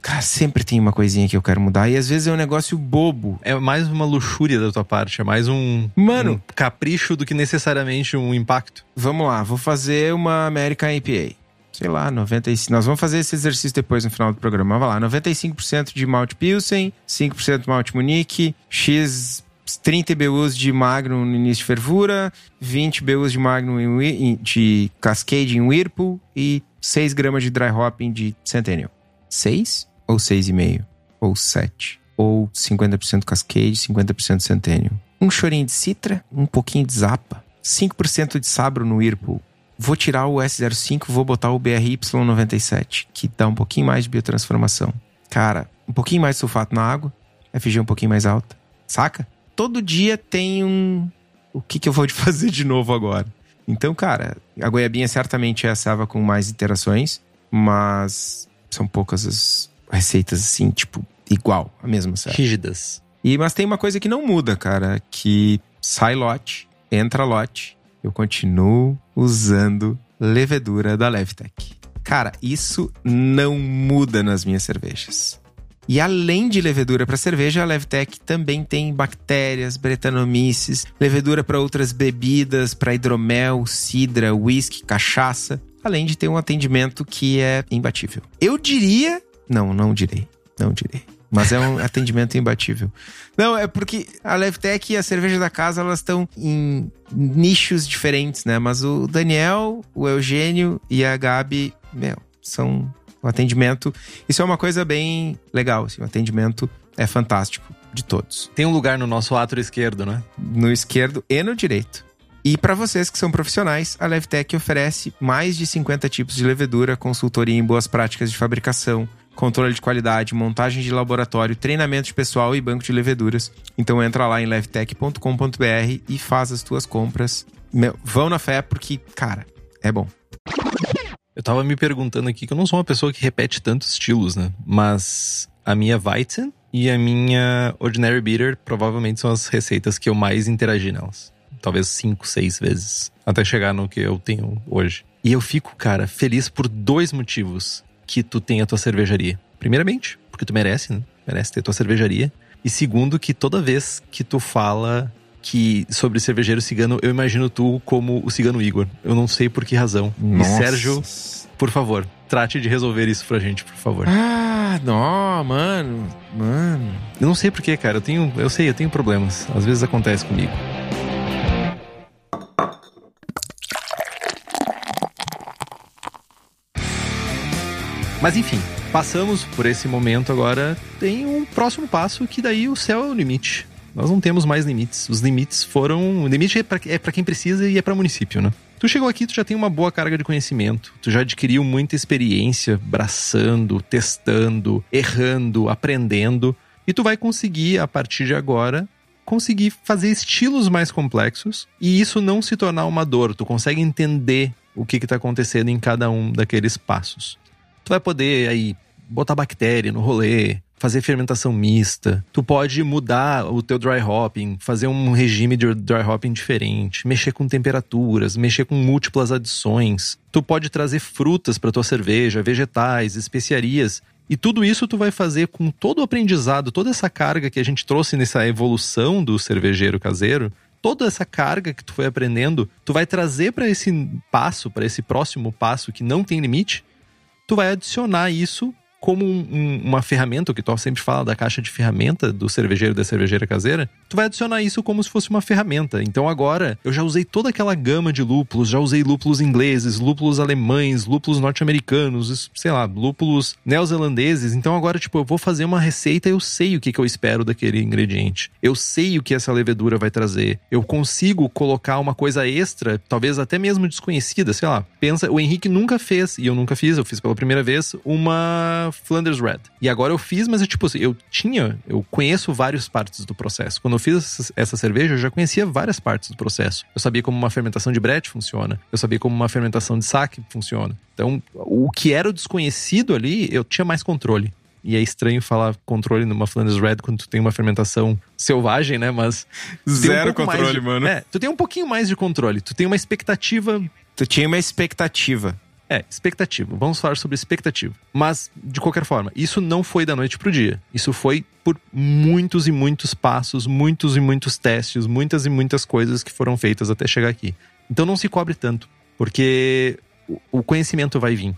Cara, sempre tem uma coisinha que eu quero mudar. E às vezes é um negócio bobo. É mais uma luxúria da tua parte, é mais um, Mano, um capricho do que necessariamente um impacto. Vamos lá, vou fazer uma American IPA. Sei lá, 95. Nós vamos fazer esse exercício depois no final do programa. Vai lá, 95% de malte Pilsen, 5% malte Munique, X 30 BUs de Magnum no início de fervura, 20 BUs de Magnum em de Cascade em Whirlpool e 6 gramas de Dry Hopping de Centennial. 6 ou 6,5? Ou 7? Ou 50% Cascade, 50% Centennial. Um chorinho de Citra, um pouquinho de Zapa, 5% de Sabro no Whirlpool. Vou tirar o S05, vou botar o BRY97, que dá um pouquinho mais de biotransformação. Cara, um pouquinho mais de sulfato na água, FG um pouquinho mais alta. Saca? Todo dia tem um. O que, que eu vou fazer de novo agora? Então, cara, a goiabinha certamente é a ceva com mais interações, mas são poucas as receitas assim, tipo, igual, a mesma ceva. Rígidas. E, mas tem uma coisa que não muda, cara, que sai lote, entra lote, eu continuo usando levedura da Levtech. Cara, isso não muda nas minhas cervejas. E além de levedura para cerveja, a Levtech também tem bactérias, bretanomices, levedura para outras bebidas, para hidromel, cidra, whisky, cachaça, além de ter um atendimento que é imbatível. Eu diria, não, não direi, não direi. Mas é um atendimento imbatível. Não, é porque a Levtech e a cerveja da casa, elas estão em nichos diferentes, né? Mas o Daniel, o Eugênio e a Gabi, meu, são o atendimento. Isso é uma coisa bem legal, assim, o atendimento é fantástico de todos. Tem um lugar no nosso ato esquerdo, né? No esquerdo e no direito. E para vocês que são profissionais, a Levtech oferece mais de 50 tipos de levedura, consultoria em boas práticas de fabricação, controle de qualidade, montagem de laboratório, treinamento de pessoal e banco de leveduras. Então entra lá em levtech.com.br e faz as tuas compras. Meu, vão na fé porque, cara, é bom. Eu tava me perguntando aqui que eu não sou uma pessoa que repete tantos estilos, né? Mas a minha Weizen e a minha Ordinary Bitter provavelmente são as receitas que eu mais interagi nelas. Talvez cinco, seis vezes. Até chegar no que eu tenho hoje. E eu fico, cara, feliz por dois motivos que tu tem a tua cervejaria. Primeiramente, porque tu merece, né? Merece ter tua cervejaria. E segundo, que toda vez que tu fala que sobre cervejeiro cigano, eu imagino tu como o cigano Igor. Eu não sei por que razão. E Sérgio, por favor, trate de resolver isso pra gente, por favor. Ah, não, mano. Mano. Eu não sei por que, cara. Eu tenho, eu sei, eu tenho problemas. Às vezes acontece comigo. Mas enfim, passamos por esse momento agora. Tem um próximo passo que daí o céu é o limite. Nós não temos mais limites. Os limites foram. O limite é pra, é quem precisa e é pra município, né? Tu chegou aqui, tu já tem uma boa carga de conhecimento. Tu já adquiriu muita experiência braçando, testando, errando, aprendendo. E tu vai conseguir, a partir de agora, conseguir fazer estilos mais complexos e isso não se tornar uma dor. Tu consegue entender o que está acontecendo em cada um daqueles passos. Tu vai poder aí botar bactéria no rolê, fazer fermentação mista. Tu pode mudar o teu dry hopping, fazer um regime de dry hopping diferente, mexer com temperaturas, mexer com múltiplas adições. Tu pode trazer frutas para tua cerveja, vegetais, especiarias. E tudo isso tu vai fazer com todo o aprendizado, toda essa carga que a gente trouxe nessa evolução do cervejeiro caseiro, toda essa carga que tu foi aprendendo, tu vai trazer para esse passo, para esse próximo passo que não tem limite, tu vai adicionar isso como um, um, uma ferramenta, o que tu sempre fala da caixa de ferramenta do cervejeiro da cervejeira caseira, tu vai adicionar isso como se fosse uma ferramenta. Então agora eu já usei toda aquela gama de lúpulos, já usei lúpulos ingleses, lúpulos alemães, lúpulos norte-americanos, sei lá, lúpulos neozelandeses. Então agora, tipo, eu vou fazer uma receita eu sei o que, que eu espero daquele ingrediente. Eu sei o que essa levedura vai trazer. Eu consigo colocar uma coisa extra, talvez até mesmo desconhecida, sei lá. Pensa, o Henrique nunca fez, e eu nunca fiz, eu fiz pela primeira vez, uma Flanders Red. E agora eu fiz, mas eu, tipo assim, eu tinha, eu conheço várias partes do processo. Quando eu fiz essa cerveja, eu já conhecia várias partes do processo. Eu sabia como uma fermentação de brete funciona. Eu sabia como uma fermentação de saque funciona. Então, o que era o desconhecido ali, eu tinha mais controle. E é estranho falar controle numa Flanders Red quando tu tem uma fermentação selvagem, né? Mas. Zero um controle, de, mano. É, tu tem um pouquinho mais de controle. Tu tem uma expectativa. Tu tinha uma expectativa. É, expectativa. Vamos falar sobre expectativa. Mas, de qualquer forma, isso não foi da noite pro dia. Isso foi por muitos e muitos passos, muitos e muitos testes, muitas e muitas coisas que foram feitas até chegar aqui. Então não se cobre tanto, porque o conhecimento vai vir.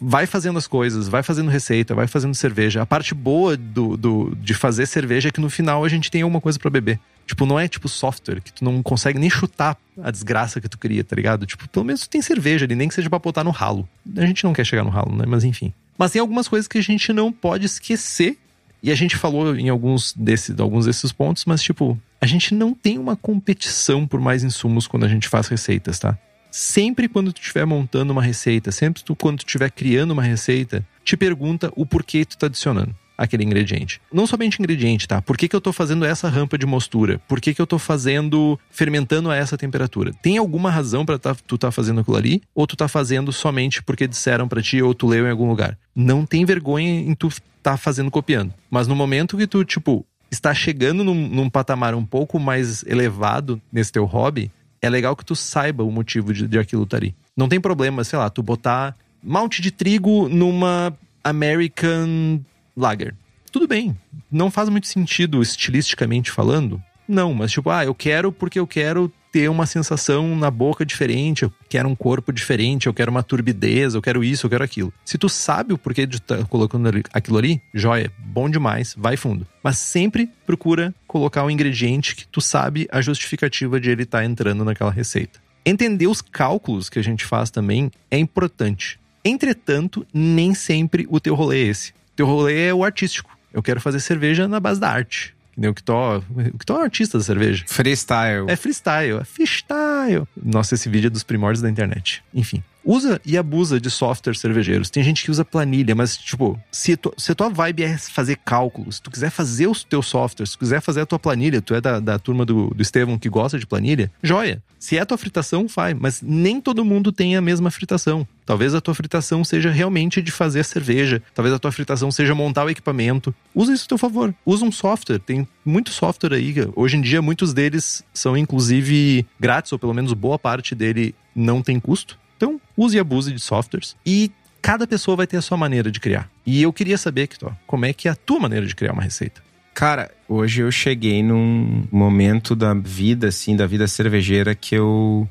Vai fazendo as coisas, vai fazendo receita, vai fazendo cerveja. A parte boa do, do de fazer cerveja é que no final a gente tem alguma coisa para beber. Tipo, não é tipo software que tu não consegue nem chutar a desgraça que tu cria, tá ligado? Tipo, pelo menos tu tem cerveja ali, nem que seja pra botar no ralo. A gente não quer chegar no ralo, né? Mas enfim. Mas tem algumas coisas que a gente não pode esquecer. E a gente falou em alguns desses, alguns desses pontos, mas tipo, a gente não tem uma competição por mais insumos quando a gente faz receitas, tá? Sempre quando tu estiver montando uma receita, sempre tu, quando tu estiver criando uma receita, te pergunta o porquê tu tá adicionando aquele ingrediente. Não somente ingrediente, tá? Por que, que eu tô fazendo essa rampa de mostura? Por que, que eu tô fazendo, fermentando a essa temperatura? Tem alguma razão para tá, tu tá fazendo aquilo ali? Ou tu tá fazendo somente porque disseram para ti ou tu leu em algum lugar? Não tem vergonha em tu tá fazendo copiando. Mas no momento que tu, tipo, está chegando num, num patamar um pouco mais elevado nesse teu hobby, é legal que tu saiba o motivo de, de aquilo estar tá ali. Não tem problema, sei lá, tu botar malte de trigo numa American lager. Tudo bem, não faz muito sentido estilisticamente falando. Não, mas tipo, ah, eu quero porque eu quero ter uma sensação na boca diferente, eu quero um corpo diferente, eu quero uma turbidez, eu quero isso, eu quero aquilo. Se tu sabe o porquê de estar tá colocando aquilo ali, joia, bom demais, vai fundo. Mas sempre procura colocar um ingrediente que tu sabe a justificativa de ele estar tá entrando naquela receita. Entender os cálculos que a gente faz também é importante. Entretanto, nem sempre o teu rolê é esse teu rolê é o artístico. Eu quero fazer cerveja na base da arte. Que nem o Kitó. O Kitó é um artista da cerveja. Freestyle. É freestyle, é freestyle. Nossa, esse vídeo é dos primórdios da internet. Enfim usa e abusa de softwares cervejeiros. Tem gente que usa planilha, mas, tipo, se, tu, se a tua vibe é fazer cálculos, se tu quiser fazer os teus softwares, se tu quiser fazer a tua planilha, tu é da, da turma do, do Estevão que gosta de planilha, joia. Se é a tua fritação, faz, mas nem todo mundo tem a mesma fritação. Talvez a tua fritação seja realmente de fazer a cerveja, talvez a tua fritação seja montar o equipamento. Usa isso a teu favor. Usa um software, tem muito software aí. Hoje em dia, muitos deles são inclusive grátis, ou pelo menos boa parte dele não tem custo. Então, use e abuse de softwares e cada pessoa vai ter a sua maneira de criar. E eu queria saber, Kitó, como é que é a tua maneira de criar uma receita? Cara, hoje eu cheguei num momento da vida, assim, da vida cervejeira que eu.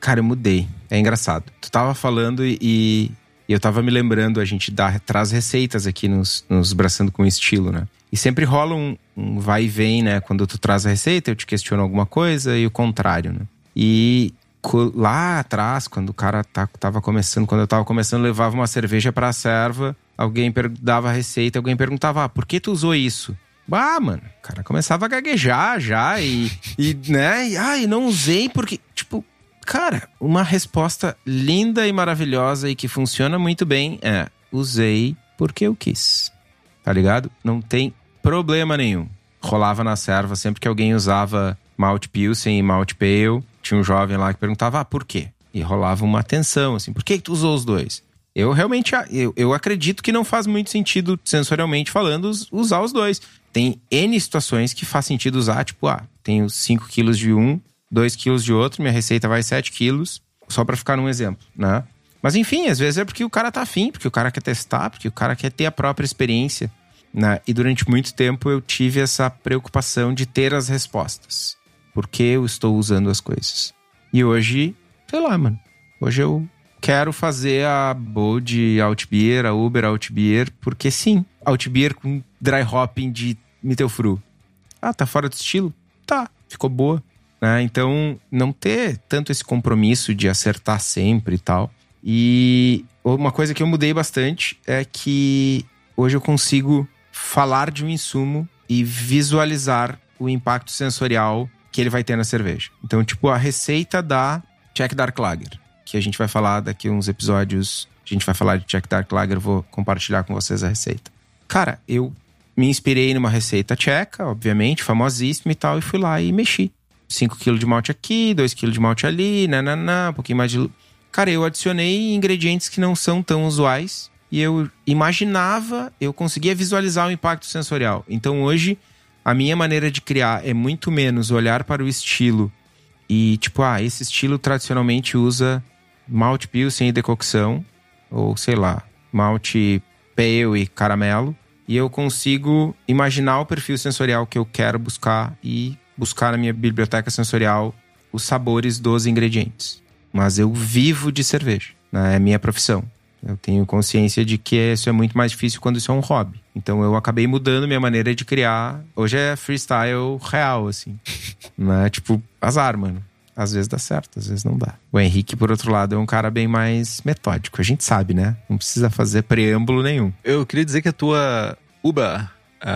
Cara, eu mudei. É engraçado. Tu tava falando e, e eu tava me lembrando, a gente dá, traz receitas aqui nos, nos Braçando com Estilo, né? E sempre rola um, um vai e vem, né? Quando tu traz a receita, eu te questiono alguma coisa e o contrário, né? E lá atrás, quando o cara tá, tava começando, quando eu tava começando, levava uma cerveja pra serva, alguém dava a receita, alguém perguntava, ah, por que tu usou isso? Ah, mano, o cara começava a gaguejar já e, e né, e, ah, e não usei porque, tipo, cara, uma resposta linda e maravilhosa e que funciona muito bem é, usei porque eu quis, tá ligado? Não tem problema nenhum. rolava na serva sempre que alguém usava Malt Pilsen e Malt Pale. Tinha um jovem lá que perguntava, ah, por quê? E rolava uma atenção, assim, por que, que tu usou os dois? Eu realmente eu, eu acredito que não faz muito sentido, sensorialmente falando, usar os dois. Tem N situações que faz sentido usar, tipo, ah, tenho 5 quilos de um, 2 quilos de outro, minha receita vai 7 quilos, só para ficar num exemplo, né? Mas enfim, às vezes é porque o cara tá afim, porque o cara quer testar, porque o cara quer ter a própria experiência. Né? E durante muito tempo eu tive essa preocupação de ter as respostas. Por que eu estou usando as coisas? E hoje, sei lá, mano. Hoje eu quero fazer a Bold Altbier, a Uber Altbier, porque sim, Altbier com dry hopping de Mittelfru. Ah, tá fora do estilo? Tá, ficou boa. Né? Então, não ter tanto esse compromisso de acertar sempre e tal. E uma coisa que eu mudei bastante é que hoje eu consigo falar de um insumo e visualizar o impacto sensorial que ele vai ter na cerveja. Então, tipo, a receita da Czech Dark Lager, que a gente vai falar daqui uns episódios, a gente vai falar de Czech Dark Lager, vou compartilhar com vocês a receita. Cara, eu me inspirei numa receita tcheca, obviamente, famosíssima e tal, e fui lá e mexi. 5 kg de malte aqui, 2 kg de malte ali, nananã, um pouquinho mais de. Cara, eu adicionei ingredientes que não são tão usuais e eu imaginava, eu conseguia visualizar o impacto sensorial. Então hoje, a minha maneira de criar é muito menos olhar para o estilo e, tipo, ah, esse estilo tradicionalmente usa malte pilsen e decocção, ou sei lá, malte pale e caramelo. E eu consigo imaginar o perfil sensorial que eu quero buscar e buscar na minha biblioteca sensorial os sabores dos ingredientes. Mas eu vivo de cerveja, né? é minha profissão. Eu tenho consciência de que isso é muito mais difícil quando isso é um hobby. Então eu acabei mudando minha maneira de criar. Hoje é freestyle real, assim. Não é tipo azar, mano. Às vezes dá certo, às vezes não dá. O Henrique, por outro lado, é um cara bem mais metódico. A gente sabe, né? Não precisa fazer preâmbulo nenhum. Eu queria dizer que a tua Uba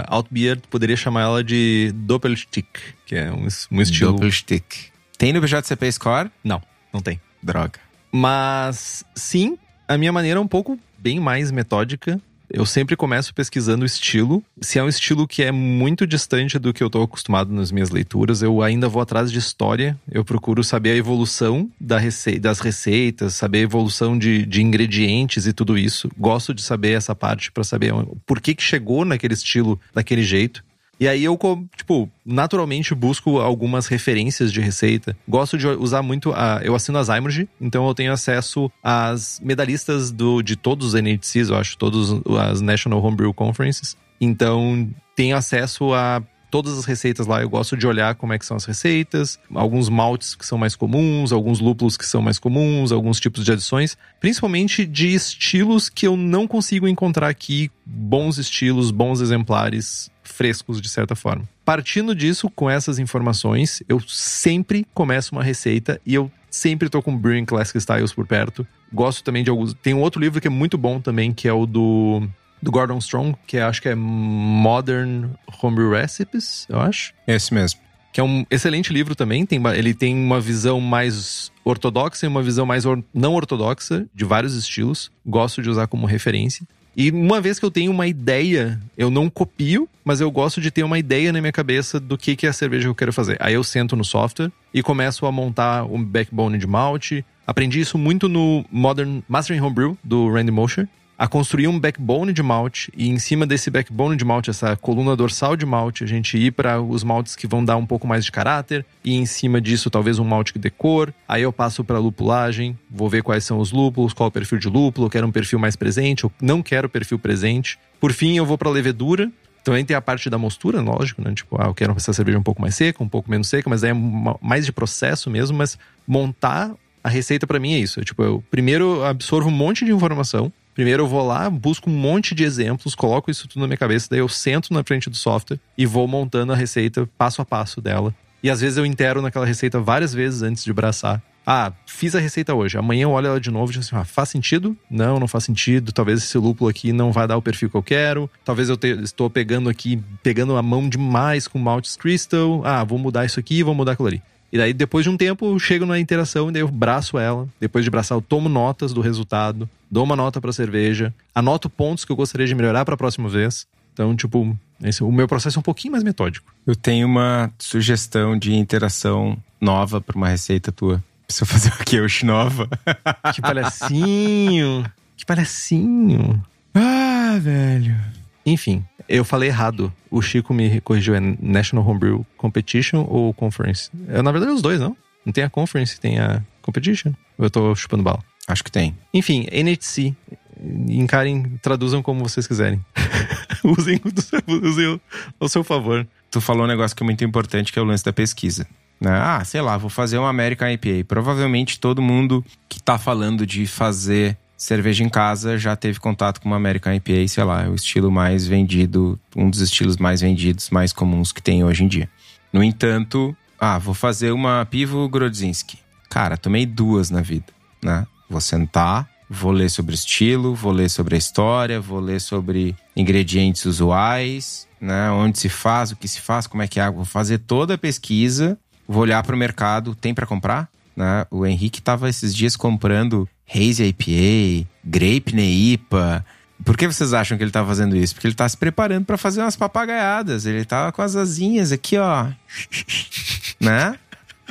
Outbeer, tu poderia chamar ela de Doppelstick, que é um, um estilo. Doppelstick. Tem no BJCP Score? Não, não tem. Droga. Mas sim, a minha maneira é um pouco bem mais metódica. Eu sempre começo pesquisando o estilo. Se é um estilo que é muito distante do que eu estou acostumado nas minhas leituras, eu ainda vou atrás de história. Eu procuro saber a evolução da rece das receitas, saber a evolução de, de ingredientes e tudo isso. Gosto de saber essa parte para saber por que, que chegou naquele estilo daquele jeito. E aí eu, tipo, naturalmente busco algumas referências de receita. Gosto de usar muito a. Eu assino as Imurge, então eu tenho acesso às medalhistas do, de todos os NHCs, eu acho, todas as National Homebrew Conferences. Então, tenho acesso a todas as receitas lá. Eu gosto de olhar como é que são as receitas, alguns maltes que são mais comuns, alguns lúpulos que são mais comuns, alguns tipos de adições, principalmente de estilos que eu não consigo encontrar aqui, bons estilos, bons exemplares frescos de certa forma. Partindo disso, com essas informações, eu sempre começo uma receita e eu sempre tô com Brewing Classic Styles por perto. Gosto também de alguns. Tem um outro livro que é muito bom também, que é o do do Gordon Strong, que é, acho que é Modern Homebrew Recipes, eu acho. Esse mesmo. Que é um excelente livro também. Tem, ele tem uma visão mais ortodoxa e uma visão mais or, não ortodoxa, de vários estilos. Gosto de usar como referência. E uma vez que eu tenho uma ideia, eu não copio, mas eu gosto de ter uma ideia na minha cabeça do que, que é a cerveja que eu quero fazer. Aí eu sento no software e começo a montar um backbone de malte. Aprendi isso muito no Modern Mastering Homebrew, do Randy Mosher a construir um backbone de malte e em cima desse backbone de malte, essa coluna dorsal de malte, a gente ir para os maltes que vão dar um pouco mais de caráter e em cima disso talvez um malte de cor. Aí eu passo para lupulagem, vou ver quais são os lúpulos, qual é o perfil de lúpulo, eu quero um perfil mais presente, eu não quero perfil presente. Por fim, eu vou para levedura, também tem a parte da mostura, lógico, né? Tipo, ah, eu quero essa cerveja um pouco mais seca, um pouco menos seca, mas é mais de processo mesmo. Mas montar a receita para mim é isso. tipo, eu primeiro absorvo um monte de informação, Primeiro eu vou lá, busco um monte de exemplos, coloco isso tudo na minha cabeça, daí eu sento na frente do software e vou montando a receita passo a passo dela. E às vezes eu intero naquela receita várias vezes antes de braçar. Ah, fiz a receita hoje. Amanhã eu olho ela de novo e digo assim: ah, faz sentido? Não, não faz sentido. Talvez esse lúpulo aqui não vai dar o perfil que eu quero. Talvez eu te, estou pegando aqui, pegando a mão demais com Maltes Crystal. Ah, vou mudar isso aqui, vou mudar aquilo ali. E daí, depois de um tempo, eu chego na interação e daí eu braço ela. Depois de braçar, eu tomo notas do resultado, dou uma nota pra cerveja, anoto pontos que eu gostaria de melhorar para a próxima vez. Então, tipo, esse, o meu processo é um pouquinho mais metódico. Eu tenho uma sugestão de interação nova para uma receita tua. Precisa fazer o quê? Nova? Que palhacinho! que palhacinho! Ah, velho. Enfim, eu falei errado. O Chico me corrigiu. É National Homebrew Competition ou Conference? É, na verdade, os dois, não? Não tem a Conference, tem a Competition. Eu tô chupando bala? Acho que tem. Enfim, NHC. Encarem, traduzam como vocês quiserem. usem, usem ao seu favor. Tu falou um negócio que é muito importante, que é o lance da pesquisa. Né? Ah, sei lá, vou fazer uma American IPA. Provavelmente todo mundo que tá falando de fazer cerveja em casa já teve contato com uma American IPA, sei lá, é o estilo mais vendido, um dos estilos mais vendidos, mais comuns que tem hoje em dia. No entanto, ah, vou fazer uma Pivo Grodzinski. Cara, tomei duas na vida, né? Vou sentar, vou ler sobre estilo, vou ler sobre a história, vou ler sobre ingredientes usuais, né? Onde se faz, o que se faz, como é que é. Vou fazer toda a pesquisa, vou olhar para o mercado, tem para comprar? Né? O Henrique estava esses dias comprando Haze IPA, Grape Neipa. Por que vocês acham que ele tá fazendo isso? Porque ele tá se preparando para fazer umas papagaiadas. Ele tava com as asinhas aqui, ó. né?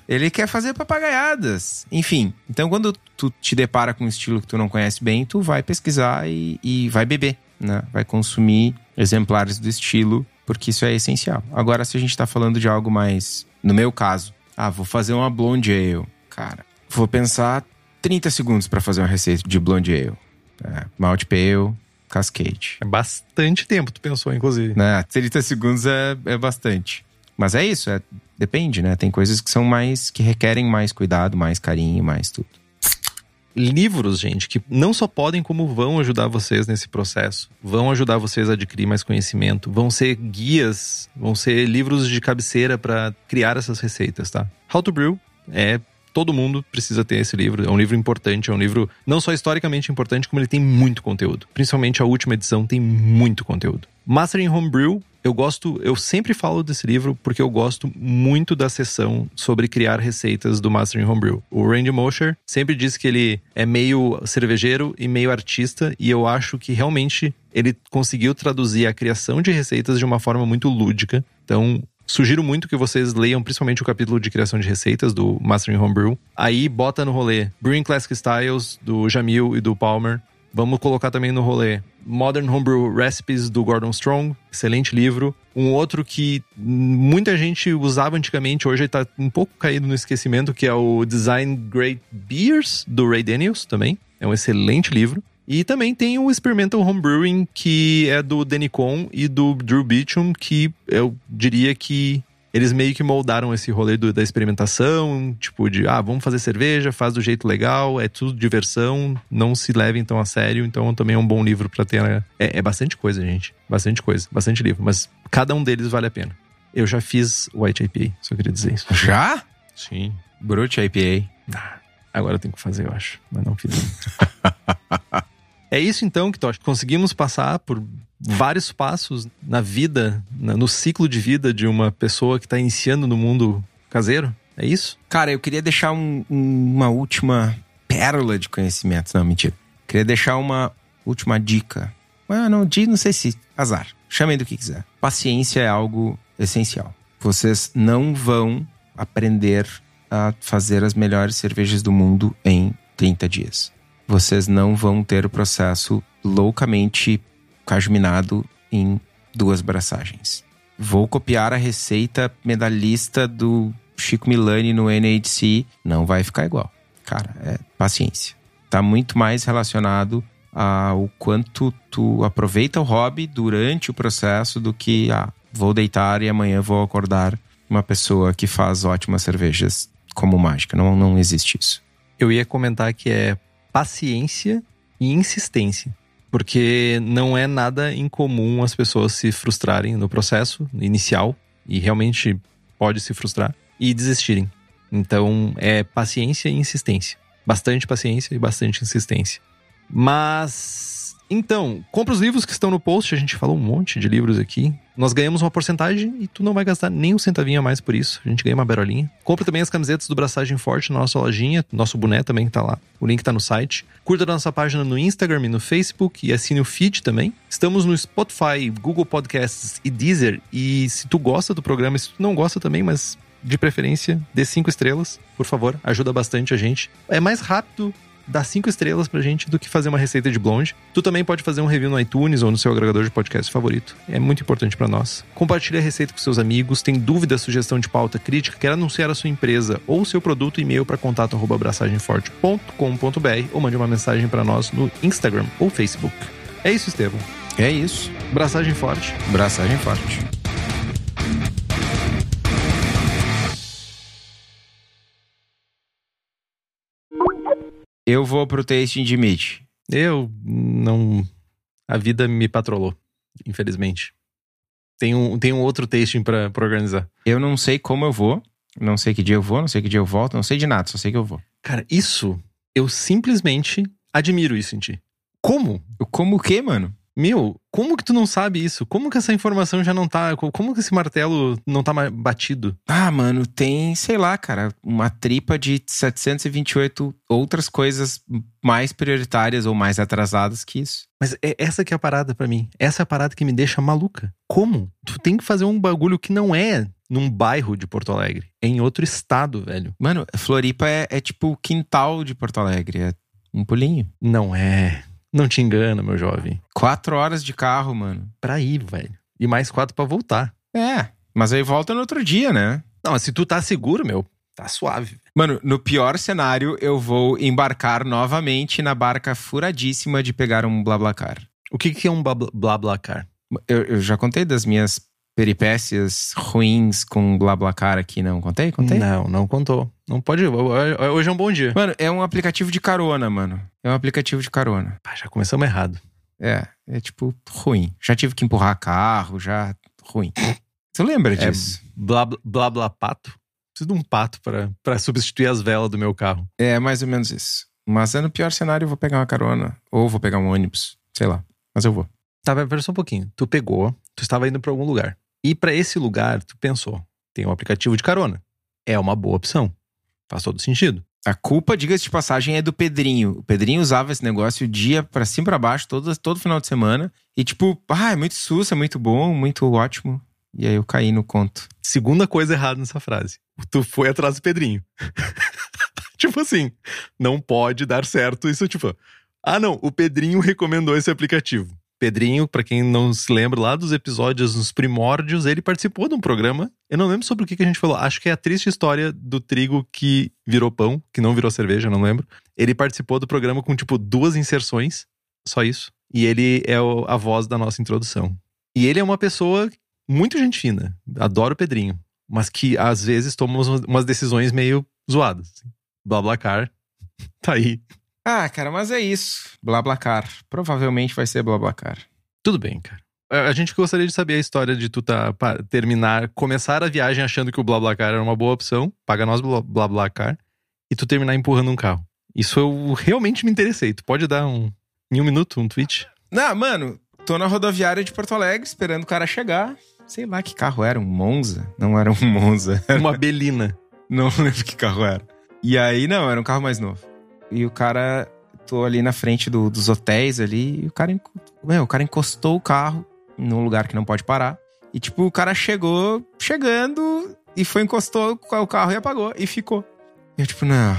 Ele quer fazer papagaiadas. Enfim, então quando tu te depara com um estilo que tu não conhece bem, tu vai pesquisar e, e vai beber, né? Vai consumir exemplares do estilo, porque isso é essencial. Agora, se a gente tá falando de algo mais. No meu caso, ah, vou fazer uma blonde ale. Cara, vou pensar 30 segundos para fazer uma receita de blonde ale. É, malte pale, cascade. É bastante tempo, tu pensou, inclusive. Né? 30 segundos é, é bastante. Mas é isso, é, depende, né? Tem coisas que são mais. que requerem mais cuidado, mais carinho, mais tudo. Livros, gente, que não só podem, como vão ajudar vocês nesse processo. Vão ajudar vocês a adquirir mais conhecimento. Vão ser guias, vão ser livros de cabeceira para criar essas receitas, tá? How to Brew é todo mundo precisa ter esse livro. É um livro importante, é um livro não só historicamente importante, como ele tem muito conteúdo. Principalmente a última edição tem muito conteúdo. Mastering Homebrew, eu gosto, eu sempre falo desse livro porque eu gosto muito da sessão sobre criar receitas do Mastering Homebrew. O Randy Mosher sempre diz que ele é meio cervejeiro e meio artista, e eu acho que realmente ele conseguiu traduzir a criação de receitas de uma forma muito lúdica. Então, Sugiro muito que vocês leiam principalmente o capítulo de criação de receitas do Mastering Homebrew. Aí bota no rolê Brewing Classic Styles do Jamil e do Palmer. Vamos colocar também no rolê Modern Homebrew Recipes do Gordon Strong, excelente livro. Um outro que muita gente usava antigamente, hoje está um pouco caído no esquecimento, que é o Design Great Beers do Ray Daniels também. É um excelente livro. E também tem o Experimental Homebrewing, que é do Denicon e do Drew Beecham, que eu diria que eles meio que moldaram esse rolê do, da experimentação, tipo de, ah, vamos fazer cerveja, faz do jeito legal, é tudo diversão, não se levem tão a sério, então também é um bom livro para ter. Né? É, é bastante coisa, gente. Bastante coisa, bastante livro, mas cada um deles vale a pena. Eu já fiz White IPA, só queria dizer isso. Já? Sim. Brute IPA. Ah, agora eu tenho que fazer, eu acho, mas não fiz. É isso então, que conseguimos passar por vários passos na vida, no ciclo de vida de uma pessoa que está iniciando no mundo caseiro. É isso? Cara, eu queria deixar um, uma última pérola de conhecimento. Não, mentira. Queria deixar uma última dica. Ah, não, de, não sei se. Azar. Chamem do que quiser. Paciência é algo essencial. Vocês não vão aprender a fazer as melhores cervejas do mundo em 30 dias vocês não vão ter o processo loucamente cajuminado em duas braçagens. Vou copiar a receita medalhista do Chico Milani no NHC, não vai ficar igual. Cara, é paciência. Tá muito mais relacionado ao quanto tu aproveita o hobby durante o processo do que, ah, vou deitar e amanhã vou acordar uma pessoa que faz ótimas cervejas como mágica. Não, não existe isso. Eu ia comentar que é paciência e insistência. Porque não é nada incomum as pessoas se frustrarem no processo inicial, e realmente pode se frustrar, e desistirem. Então é paciência e insistência. Bastante paciência e bastante insistência. Mas Então, compra os livros que estão no post, a gente falou um monte de livros aqui. Nós ganhamos uma porcentagem e tu não vai gastar nem um centavinho a mais por isso. A gente ganha uma berolinha. Compra também as camisetas do Braçagem Forte na nossa lojinha. Nosso boné também tá lá. O link tá no site. Curta a nossa página no Instagram e no Facebook e assine o feed também. Estamos no Spotify, Google Podcasts e Deezer. E se tu gosta do programa, se tu não gosta também, mas de preferência, dê cinco estrelas, por favor. Ajuda bastante a gente. É mais rápido dar cinco estrelas pra gente do que fazer uma receita de blonde. Tu também pode fazer um review no iTunes ou no seu agregador de podcast favorito. É muito importante para nós. Compartilhe a receita com seus amigos. Tem dúvida, sugestão de pauta, crítica, quer anunciar a sua empresa ou seu produto, e-mail para contato@abraçagemforte.com.br ou mande uma mensagem para nós no Instagram ou Facebook. É isso, Estevam. É isso. Braçagem forte. Braçagem forte. Eu vou pro tasting de meat. Eu não. A vida me patrolou, infelizmente. Tem um, tem um outro tasting pra, pra organizar. Eu não sei como eu vou. Não sei que dia eu vou, não sei que dia eu volto, não sei de nada, só sei que eu vou. Cara, isso. Eu simplesmente admiro isso em ti. Como? Eu como o quê, mano? Meu, como que tu não sabe isso? Como que essa informação já não tá. Como que esse martelo não tá batido? Ah, mano, tem, sei lá, cara, uma tripa de 728 outras coisas mais prioritárias ou mais atrasadas que isso. Mas é essa que é a parada pra mim. Essa é a parada que me deixa maluca. Como? Tu tem que fazer um bagulho que não é num bairro de Porto Alegre. É em outro estado, velho. Mano, Floripa é, é tipo o quintal de Porto Alegre, é um pulinho. Não é. Não te engana, meu jovem. Quatro horas de carro, mano. Pra ir, velho. E mais quatro pra voltar. É, mas aí volta no outro dia, né? Não, mas se tu tá seguro, meu, tá suave. Mano, no pior cenário, eu vou embarcar novamente na barca furadíssima de pegar um BlaBlaCar. O que, que é um blabla- BlaBlaCar? Eu, eu já contei das minhas peripécias ruins com BlaBlaCar aqui, não contei? Contei? Não, não contou. Não pode. Hoje é um bom dia. Mano, é um aplicativo de carona, mano. É um aplicativo de carona. Pá, já começamos errado. É, é tipo ruim. Já tive que empurrar carro, já ruim. Você lembra É, disso? Blá, blá, blá, blá pato. Preciso de um pato pra, pra substituir as velas do meu carro. É. mais ou menos isso. Mas é no pior cenário, eu vou pegar uma carona. Ou vou pegar um ônibus. Sei lá. Mas eu vou. Tá, pera só um pouquinho. Tu pegou, tu estava indo pra algum lugar. E pra esse lugar, tu pensou: tem um aplicativo de carona. É uma boa opção. Faz todo sentido. A culpa, diga-se de passagem, é do Pedrinho. O Pedrinho usava esse negócio o dia pra cima e pra baixo, todo, todo final de semana. E tipo, ah, é muito susto, é muito bom, muito ótimo. E aí eu caí no conto. Segunda coisa errada nessa frase. Tu foi atrás do Pedrinho. tipo assim, não pode dar certo isso, tipo. Ah, não, o Pedrinho recomendou esse aplicativo. Pedrinho, pra quem não se lembra lá dos episódios nos primórdios, ele participou de um programa. Eu não lembro sobre o que que a gente falou. Acho que é a triste história do trigo que virou pão, que não virou cerveja, não lembro. Ele participou do programa com, tipo, duas inserções, só isso. E ele é a voz da nossa introdução. E ele é uma pessoa muito gente fina. Adoro o Pedrinho. Mas que às vezes toma umas- umas decisões meio zoadas. assim. Blablacar. Tá aí. Ah, cara, mas é isso. BlaBlaCar. Provavelmente vai ser BlaBlaCar. Tudo bem, cara. A a gente gostaria de saber a história de tu tá, terminar, começar a viagem achando que o BlaBlaCar era uma boa opção, paga nós Bla- BlaBlaCar, e tu terminar empurrando um carro. Isso eu realmente me interessei. Tu pode dar um, em um minuto, um tweet? Não, mano, tô na rodoviária de Porto Alegre esperando o cara chegar. Sei lá que carro era, um Monza? Não era um Monza. Uma belina. Não lembro que carro era. E aí, não, era um carro mais novo. E o cara, tô ali na frente do- dos hotéis ali, e o cara, meu, o cara encostou o carro num lugar que não pode parar. E tipo, o cara chegou chegando e foi, encostou o carro e apagou e ficou. E eu, tipo, não.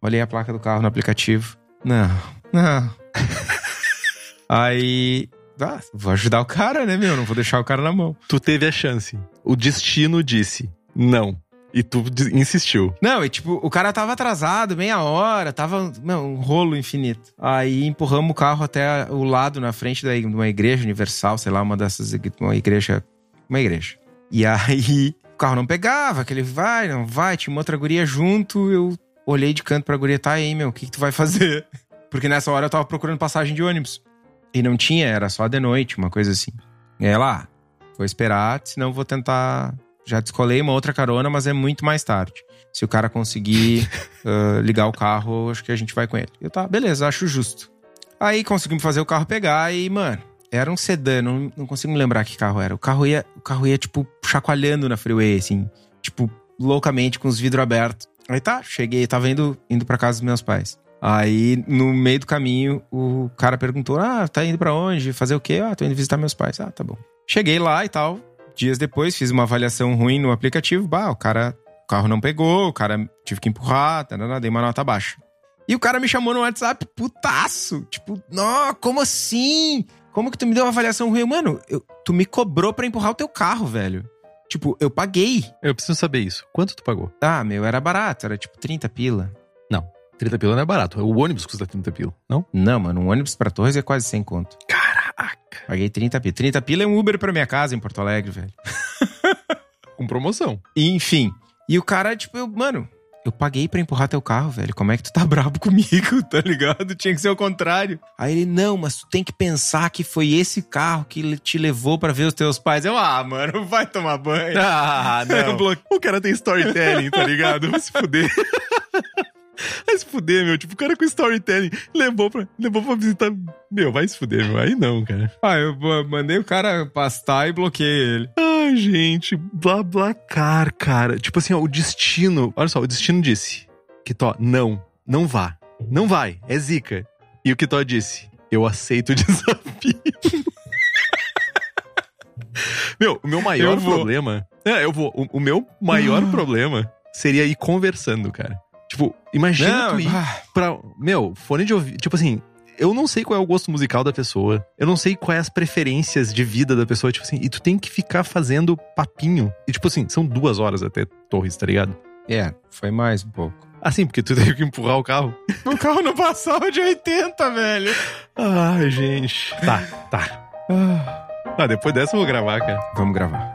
Olhei a placa do carro no aplicativo. Não, não. aí. Ah, vou ajudar o cara, né, meu? Não vou deixar o cara na mão. Tu teve a chance. O destino disse não. E tu insistiu. Não, e tipo, o cara tava atrasado, meia hora, tava meu, um rolo infinito. Aí empurramos o carro até o lado na frente de uma igreja universal, sei lá, uma dessas, uma igreja, uma igreja. E aí o carro não pegava, aquele vai, não vai, tinha uma outra guria junto, eu olhei de canto pra guria, tá aí, meu, o que que tu vai fazer? Porque nessa hora eu tava procurando passagem de ônibus. E não tinha, era só de noite, uma coisa assim. E ela, ah, vou esperar, senão vou tentar já descolei uma outra carona, mas é muito mais tarde. Se o cara conseguir ah, ligar o carro, acho que a gente vai com ele. Eu tá, beleza, acho justo. Aí conseguimos fazer o carro pegar e, mano, era um sedã, não, não consigo me lembrar que carro era. O carro ia, o carro ia tipo, chacoalhando na freeway, assim, tipo, loucamente, com os vidros abertos. Aí tá, cheguei, tava indo, indo pra casa dos meus pais. Aí, no meio do caminho, o cara perguntou: Ah, tá indo pra onde? Fazer o quê? Ah, tô indo visitar meus pais. Ah, tá bom. Cheguei lá e tal. Dias depois, fiz uma avaliação ruim no aplicativo. Bah, o cara, o carro não pegou, o cara tive que empurrar, tá, dei uma nota baixa. E o cara me chamou no WhatsApp, putaço. Tipo, não, como assim? Como que tu me deu uma avaliação ruim? Mano, eu, tu me cobrou pra empurrar o teu carro, velho. Tipo, eu paguei. Eu preciso saber isso. Quanto tu pagou? Ah, meu, era barato, era tipo 30 pila. Não, 30 pila não é barato. O ônibus custa 30 pila, não? Não, mano, um ônibus pra Torres é quase 100 conto. Caraca. Paguei 30 pila. 30 pila é um Uber pra minha casa em Porto Alegre, velho. Com promoção. Enfim. E o cara, tipo, eu, mano, eu paguei pra empurrar teu carro, velho. Como é que tu tá brabo comigo, tá ligado? Tinha que ser o contrário. Aí ele, não, mas tu tem que pensar que foi esse carro que te levou pra ver os teus pais. Eu, ah, mano, vai tomar banho. Ah, não. o cara tem storytelling, tá ligado? Vai se fuder. Vai se fuder, meu. Tipo, o cara com storytelling levou pra, levou pra visitar. Meu, vai se fuder, meu. Aí não, cara. Ah, eu mandei o cara pastar e bloqueei ele. Ai, gente. Blá, blá, car, cara. Tipo assim, ó, o destino. Olha só, o destino disse: que Tó, não, não vá. Não vai. É zica. E o que Tó disse: eu aceito o desafio. meu, o meu maior problema. É, eu vou. O, o meu maior problema seria ir conversando, cara. Tipo, imagina não, tu ir ah. pra. Meu, fone de ouvido. Tipo assim, eu não sei qual é o gosto musical da pessoa. Eu não sei quais as preferências de vida da pessoa. Tipo assim, e tu tem que ficar fazendo papinho. E tipo assim, são duas horas até Torres, tá ligado? É, foi mais um pouco. Assim, porque tu teve que empurrar o carro. O carro não passava de 80, velho. Ai, gente. Tá, tá. Ah, depois dessa eu vou gravar, cara. Vamos gravar.